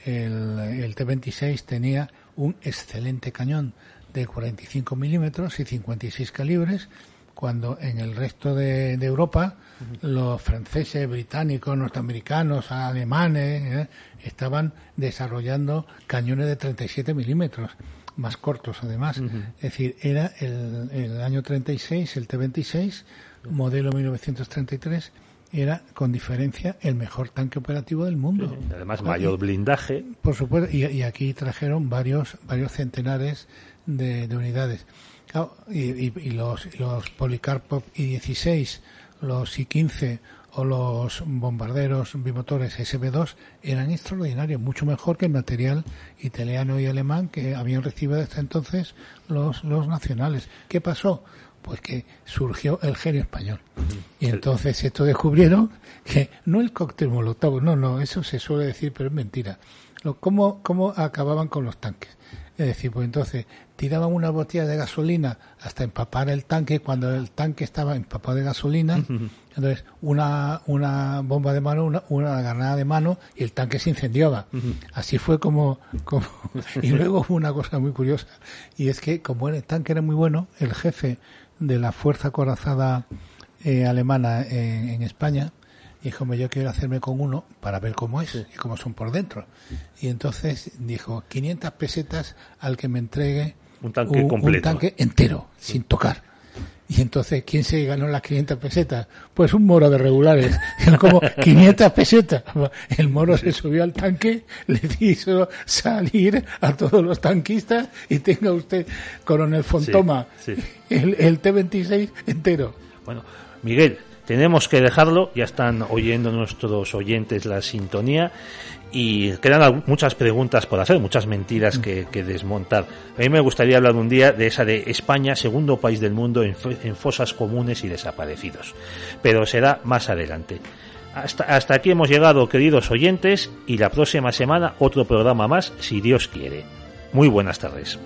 Speaker 3: el, el T26 tenía un excelente cañón de 45 milímetros y 56 calibres cuando en el resto de, Europa los franceses, británicos, norteamericanos, alemanes eh, estaban desarrollando cañones de 37 milímetros más cortos además. Es decir, era el, el año 36, el T-26, modelo 1933, era con diferencia el mejor tanque operativo del mundo.
Speaker 2: además, mayor blindaje.
Speaker 3: Por supuesto, y, aquí trajeron varios, varios centenares de, unidades. Y, y, los, los Policarpov I-16, los I-15 o los bombarderos bimotores SB2 eran extraordinarios, mucho mejor que el material italiano y alemán que habían recibido hasta entonces los, los nacionales. ¿Qué pasó? Pues que surgió el genio español. Y entonces esto descubrieron que no el cóctel molotov, no, no, eso se suele decir, pero es mentira. ¿Cómo, cómo acababan con los tanques? Es decir, pues entonces tiraban una botella de gasolina hasta empapar el tanque, cuando el tanque estaba empapado de gasolina, entonces una, una bomba de mano, una, una granada de mano y el tanque se incendiaba. Así fue como, como... [LAUGHS] y luego hubo una cosa muy curiosa, y es que como el tanque era muy bueno, el jefe de la Fuerza Corazada eh, Alemana en España, dijo, yo quiero hacerme con uno para ver cómo es y cómo son por dentro. Y entonces dijo, 500 pesetas al que me entregue
Speaker 2: un tanque completo.
Speaker 3: Un tanque entero, sin tocar. Y entonces, ¿quién se ganó las 500 pesetas? Pues un moro de regulares. [LAUGHS] Era como 500 pesetas. [LAUGHS] El moro se subió al tanque, le hizo salir a todos los tanquistas y tenga usted, coronel Fontoma, El, el T-26 entero.
Speaker 2: Bueno, Miguel, tenemos que dejarlo, ya están oyendo nuestros oyentes la sintonía y quedan muchas preguntas por hacer, muchas mentiras que, desmontar. A mí me gustaría hablar un día de esa de España, segundo país del mundo en, fosas comunes y desaparecidos, pero será más adelante. Hasta, aquí hemos llegado, queridos oyentes, y la próxima semana otro programa más, si Dios quiere. Muy buenas tardes.